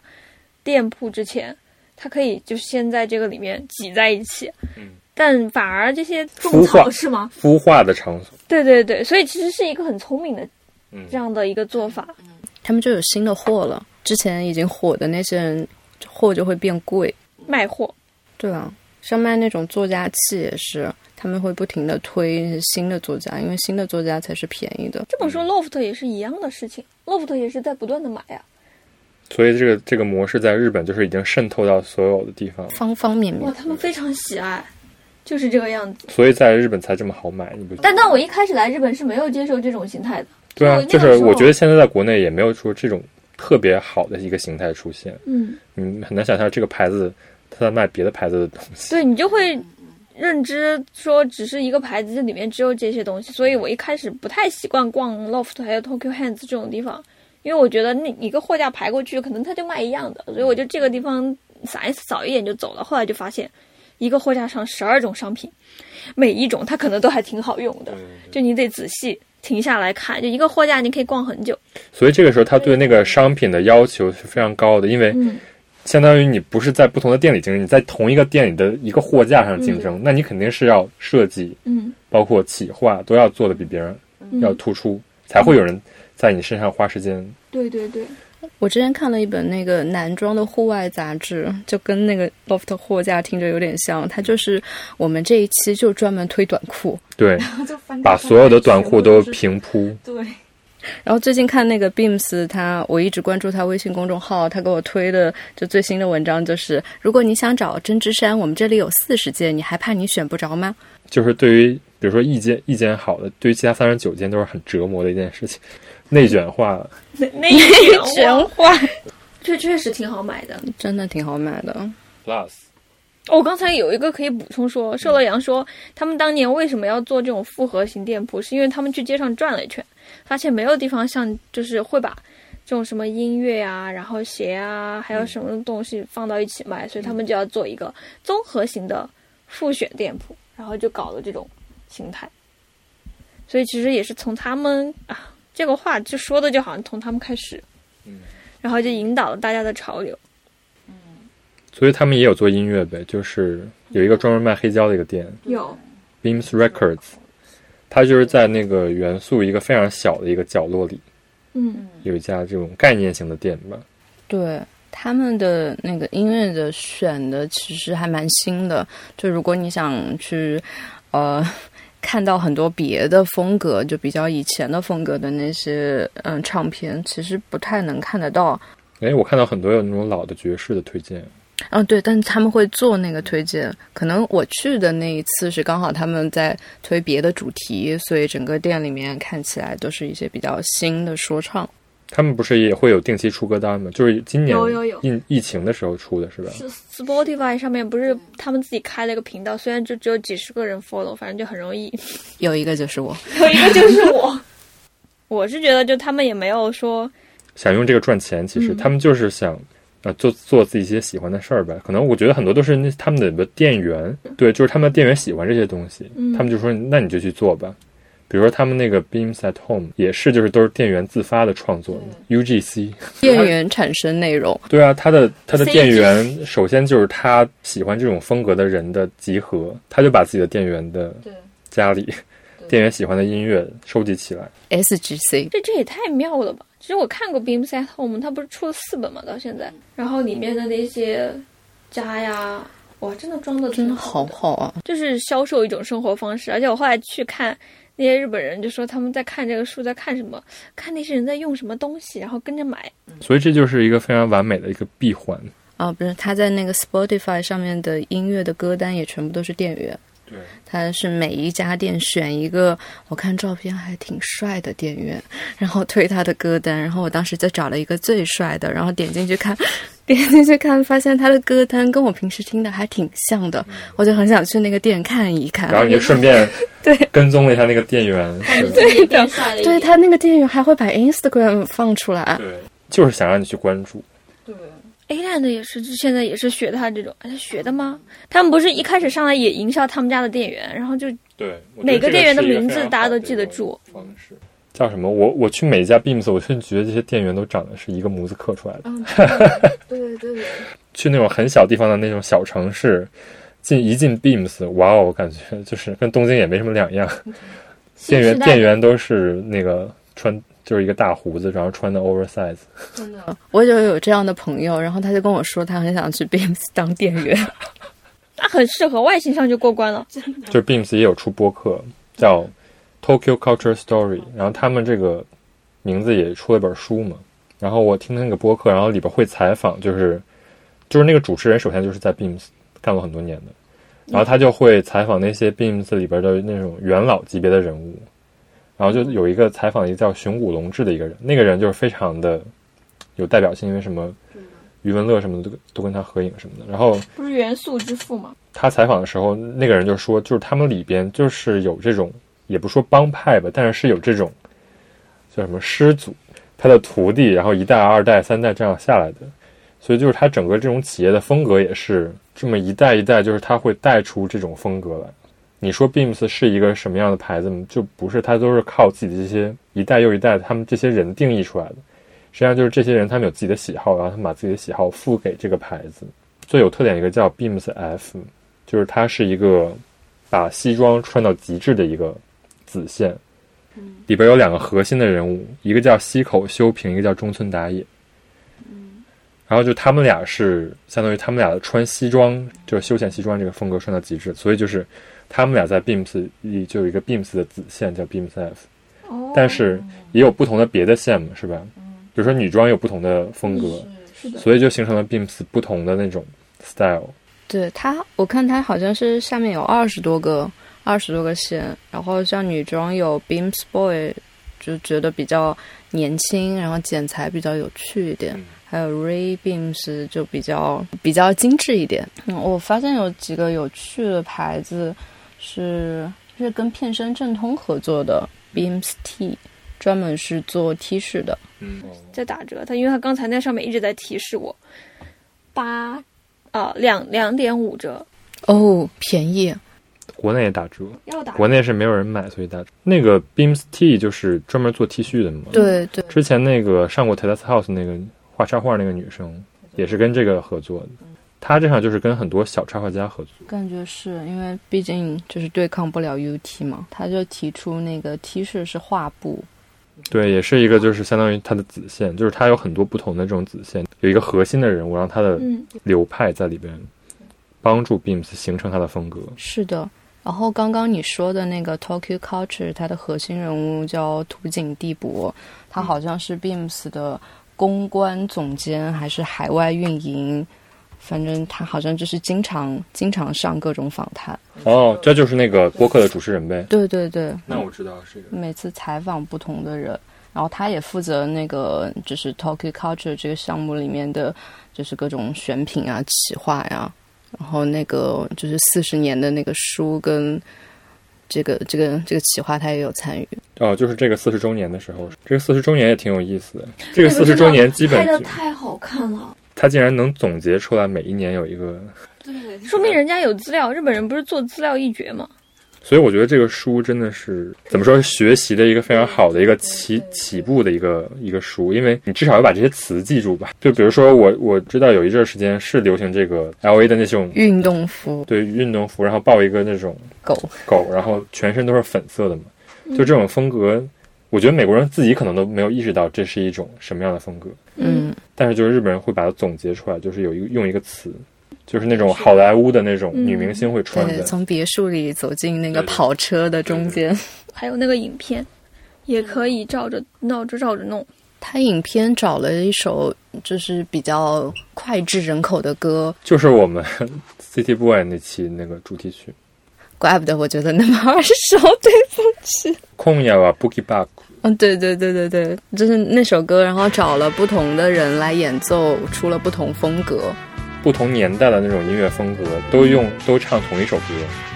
店铺之前。它可以就先在这个里面挤在一起，嗯，但反而这些种草是吗？孵化的场所，对对对，所以其实是一个很聪明的，这样的一个做法。他们就有新的货了，之前已经火的那些人货就会变贵，卖货。对啊，像卖那种作家器也是，他们会不停的推新的作家，因为新的作家才是便宜的。这本书 Loft 也是一样的事情，Loft 也是在不断的买呀。所以这个这个模式在日本就是已经渗透到所有的地方，方方面面。哇，他们非常喜爱，就是这个样子。所以在日本才这么好买，你不？但但我一开始来日本是没有接受这种形态的。对啊，就是我觉得现在在国内也没有说这种特别好的一个形态出现。嗯，你很难想象这个牌子他在卖别的牌子的东西。对你就会认知说只是一个牌子，这里面只有这些东西。所以我一开始不太习惯逛 LOFT 还有 Tokyo Hands 这种地方。因为我觉得那一个货架排过去，可能他就卖一样的，所以我就这个地方扫一扫一眼就走了。后来就发现，一个货架上十二种商品，每一种它可能都还挺好用的，就你得仔细停下来看。就一个货架你可以逛很久。所以这个时候他对那个商品的要求是非常高的，因为相当于你不是在不同的店里竞争，你在同一个店里的一个货架上竞争，那你肯定是要设计，嗯，包括企划都要做的比别人要突出，才会有人。在你身上花时间，对对对，我之前看了一本那个男装的户外杂志，就跟那个 loft 货架听着有点像。它就是我们这一期就专门推短裤，对，把所有的短裤都平铺。对，然后最近看那个 beams，他我一直关注他微信公众号，他给我推的就最新的文章就是：如果你想找针织衫，我们这里有四十件，你还怕你选不着吗？就是对于比如说一件一件好的，对于其他三十九件都是很折磨的一件事情。内卷化了，内卷化，这确实挺好买的，真的挺好买的。Plus，我刚才有一个可以补充说，瘦了羊说他们当年为什么要做这种复合型店铺，是因为他们去街上转了一圈，发现没有地方像就是会把这种什么音乐啊，然后鞋啊，还有什么东西放到一起卖，所以他们就要做一个综合型的复选店铺，然后就搞了这种形态。所以其实也是从他们啊。这个话就说的就好像从他们开始，嗯，然后就引导了大家的潮流，嗯，所以他们也有做音乐呗，就是有一个专门卖黑胶的一个店，有，Beams Records，它就是在那个元素一个非常小的一个角落里，嗯，有一家这种概念型的店吧。对他们的那个音乐的选的其实还蛮新的，就如果你想去，呃。看到很多别的风格，就比较以前的风格的那些嗯唱片，其实不太能看得到。哎，我看到很多有那种老的爵士的推荐。嗯，对，但是他们会做那个推荐。可能我去的那一次是刚好他们在推别的主题，所以整个店里面看起来都是一些比较新的说唱。他们不是也会有定期出歌单吗？就是今年有有有疫疫情的时候出的是吧？是 Spotify 上面不是他们自己开了一个频道，虽然就只有几十个人 follow，反正就很容易。有一个就是我，有一个就是我。我是觉得，就他们也没有说想用这个赚钱，其实他们就是想啊做做自己一些喜欢的事儿呗。可能我觉得很多都是那他们的店员，对，就是他们的店员喜欢这些东西，他们就说那你就去做吧。比如说他们那个 Beams at Home 也是，就是都是店员自发的创作，UGC 店员产生内容。对啊，他的他的店员首先就是他喜欢这种风格的人的集合，他就把自己的店员的家里店员 喜欢的音乐收集起来。SGC 这这也太妙了吧！其实我看过 Beams at Home，他不是出了四本嘛，到现在，然后里面的那些家呀，哇，真的装的真的好好啊！就是销售一种生活方式，而且我后来去看。那些日本人就说他们在看这个书，在看什么？看那些人在用什么东西，然后跟着买。所以这就是一个非常完美的一个闭环。啊，不是，他在那个 Spotify 上面的音乐的歌单也全部都是店员。对，他是每一家店选一个，我看照片还挺帅的店员，然后推他的歌单。然后我当时就找了一个最帅的，然后点进去看，点进去看，发现他的歌单跟我平时听的还挺像的，我就很想去那个店看一看。然后你就顺便对 跟踪了一下那个店员，对的，对他那个店员还会把 Instagram 放出来，对，就是想让你去关注。对。A 站的也是，现在也是学他这种，他学的吗？他们不是一开始上来也营销他们家的店员，然后就对每个店员的名字大家都记得住。方式叫什么？我我去每一家 Beams，我甚至觉得这些店员都长得是一个模子刻出来的。嗯，对对对。去那种很小地方的那种小城市，进一进 Beams，哇哦，我感觉就是跟东京也没什么两样。店员店员都是那个穿。就是一个大胡子，然后穿的 oversize。真的，我就有这样的朋友，然后他就跟我说，他很想去 Beams 当店员，他很适合，外形上就过关了。真的，就是 Beams 也有出播客，叫 Tokyo Culture Story，然后他们这个名字也出了本书嘛。然后我听那个播客，然后里边会采访，就是就是那个主持人，首先就是在 Beams 干了很多年的，然后他就会采访那些 Beams 里边的那种元老级别的人物。然后就有一个采访一个叫熊谷龙志的一个人，那个人就是非常的有代表性，因为什么余文乐什么的都都跟他合影什么的。然后不是元素之父吗？他采访的时候，那个人就说，就是他们里边就是有这种，也不说帮派吧，但是是有这种叫什么师祖，他的徒弟，然后一代、二代、三代这样下来的，所以就是他整个这种企业的风格也是这么一代一代，就是他会带出这种风格来。你说 Beams 是一个什么样的牌子就不是，它都是靠自己的这些一代又一代他们这些人定义出来的。实际上就是这些人他们有自己的喜好，然后他们把自己的喜好付给这个牌子。最有特点一个叫 Beams F，就是它是一个把西装穿到极致的一个子线。里边有两个核心的人物，一个叫西口修平，一个叫中村达也。然后就他们俩是相当于他们俩穿西装，就是休闲西装这个风格穿到极致，所以就是。他们俩在 Beams 里就有一个 Beams 的子线叫 Beams F，但是也有不同的别的线嘛，是吧？比如说女装有不同的风格，是的，所以就形成了 Beams 不同的那种 style。对他，我看他好像是下面有二十多个，二十多个线，然后像女装有 Beams Boy，就觉得比较年轻，然后剪裁比较有趣一点。还有 Ray Beams 就比较比较精致一点。嗯，我发现有几个有趣的牌子。是是跟片山正通合作的 Beams T，专门是做 T 恤的。嗯，在打折，他因为他刚才那上面一直在提示我，八啊两两点五折哦，便宜。国内也打折，要打。国内是没有人买，所以打折。那个 Beams T 就是专门做 T 恤的嘛？对对。之前那个上过 Taylor's House 那个画插画那个女生，也是跟这个合作的。他这场就是跟很多小插画家合作，感觉是因为毕竟就是对抗不了 UT 嘛，他就提出那个 T 恤是画布，对，也是一个就是相当于它的子线，就是它有很多不同的这种子线，有一个核心的人物，然后他的流派在里边帮助 Beams 形成它的风格。是的，然后刚刚你说的那个 Tokyo Culture，它的核心人物叫土井地博，他好像是 Beams 的公关总监还是海外运营。反正他好像就是经常经常上各种访谈哦，这就是那个播客的主持人呗。对对对，那我知道是每次采访不同的人，然后他也负责那个就是 Tokyo Culture 这个项目里面的，就是各种选品啊、企划呀，然后那个就是四十年的那个书跟这个这个这个企划他也有参与。哦，就是这个四十周年的时候，这个四十周年也挺有意思的。这个四十周年基本拍的太好看了。他竟然能总结出来每一年有一个，对，说明人家有资料。日本人不是做资料一绝吗？所以我觉得这个书真的是怎么说，学习的一个非常好的一个起起步的一个一个书，因为你至少要把这些词记住吧。就比如说我我知道有一阵时间是流行这个 L A 的那种运动服，对运动服，然后抱一个那种狗。狗，然后全身都是粉色的嘛，就这种风格。我觉得美国人自己可能都没有意识到这是一种什么样的风格，嗯，但是就是日本人会把它总结出来，就是有一个用一个词，就是那种好莱坞的那种女明星会穿的。从别墅里走进那个跑车的中间，还有那个影片，也可以照着闹着照着弄。他影片找了一首就是比较脍炙人口的歌，就是我们 City Boy 那期那个主题曲。怪不得我觉得那么耳熟，对不起。空呀吧，Boogie Back。嗯，对对对对对，就是那首歌，然后找了不同的人来演奏，出了不同风格、不同年代的那种音乐风格，都用都唱同一首歌。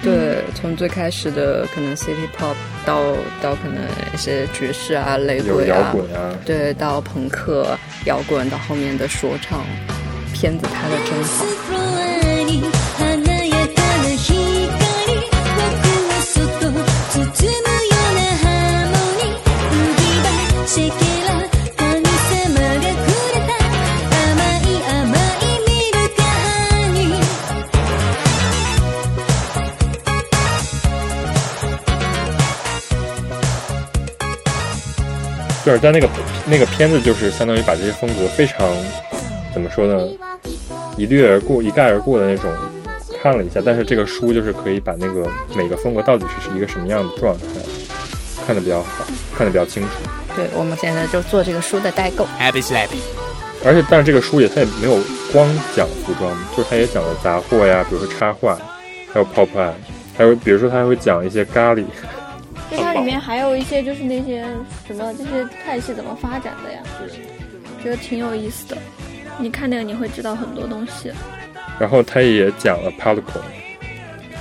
对，从最开始的可能 City Pop 到到可能一些爵士啊、雷鬼啊，摇滚啊，对，到朋克、摇滚，到后面的说唱，片子拍的真好。就是在那个那个片子，就是相当于把这些风格非常怎么说呢，一掠而过、一概而过的那种看了一下。但是这个书就是可以把那个每个风格到底是一个什么样的状态看得比较好，看得比较清楚。对，我们现在就做这个书的代购。而且，但是这个书也它也没有光讲服装，就是它也讲了杂货呀，比如说插画，还有 pop art，还有比如说它还会讲一些咖喱。就它里面还有一些，就是那些什么这些派系怎么发展的呀？觉得挺有意思的。你看那个你会知道很多东西。然后他也讲了 particle，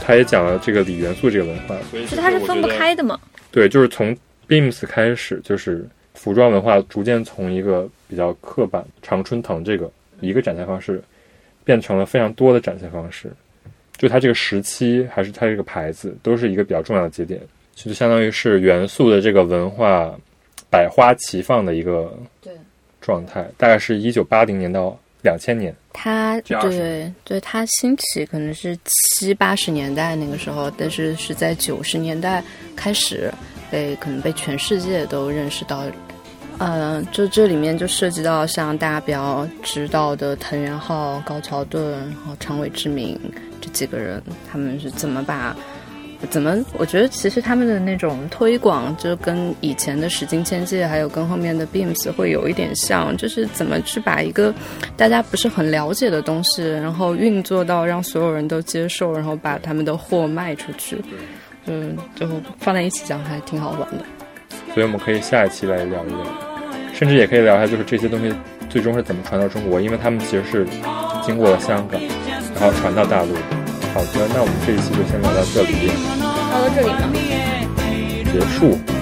他也讲了这个锂元素这个文化。是它是分不开的嘛？对，就是从 beams 开始，就是服装文化逐渐从一个比较刻板常春藤这个一个展现方式，变成了非常多的展现方式。就它这个时期，还是它这个牌子，都是一个比较重要的节点。其实相当于是元素的这个文化百花齐放的一个状态，大概是一九八零年到两千年。它对对，它兴起可能是七八十年代那个时候，但是是在九十年代开始被可能被全世界都认识到。嗯，就这里面就涉及到像大家比较知道的藤原浩、高桥盾，然后长尾智明这几个人，他们是怎么把。怎么？我觉得其实他们的那种推广，就跟以前的史金千界，还有跟后面的 Beams 会有一点像，就是怎么去把一个大家不是很了解的东西，然后运作到让所有人都接受，然后把他们的货卖出去。嗯，就放在一起讲还挺好玩的。所以我们可以下一期来聊一聊，甚至也可以聊一下，就是这些东西最终是怎么传到中国，因为他们其实是经过了香港，然后传到大陆。好的，那我们这一期就先聊到这里。聊到这里吗？结束。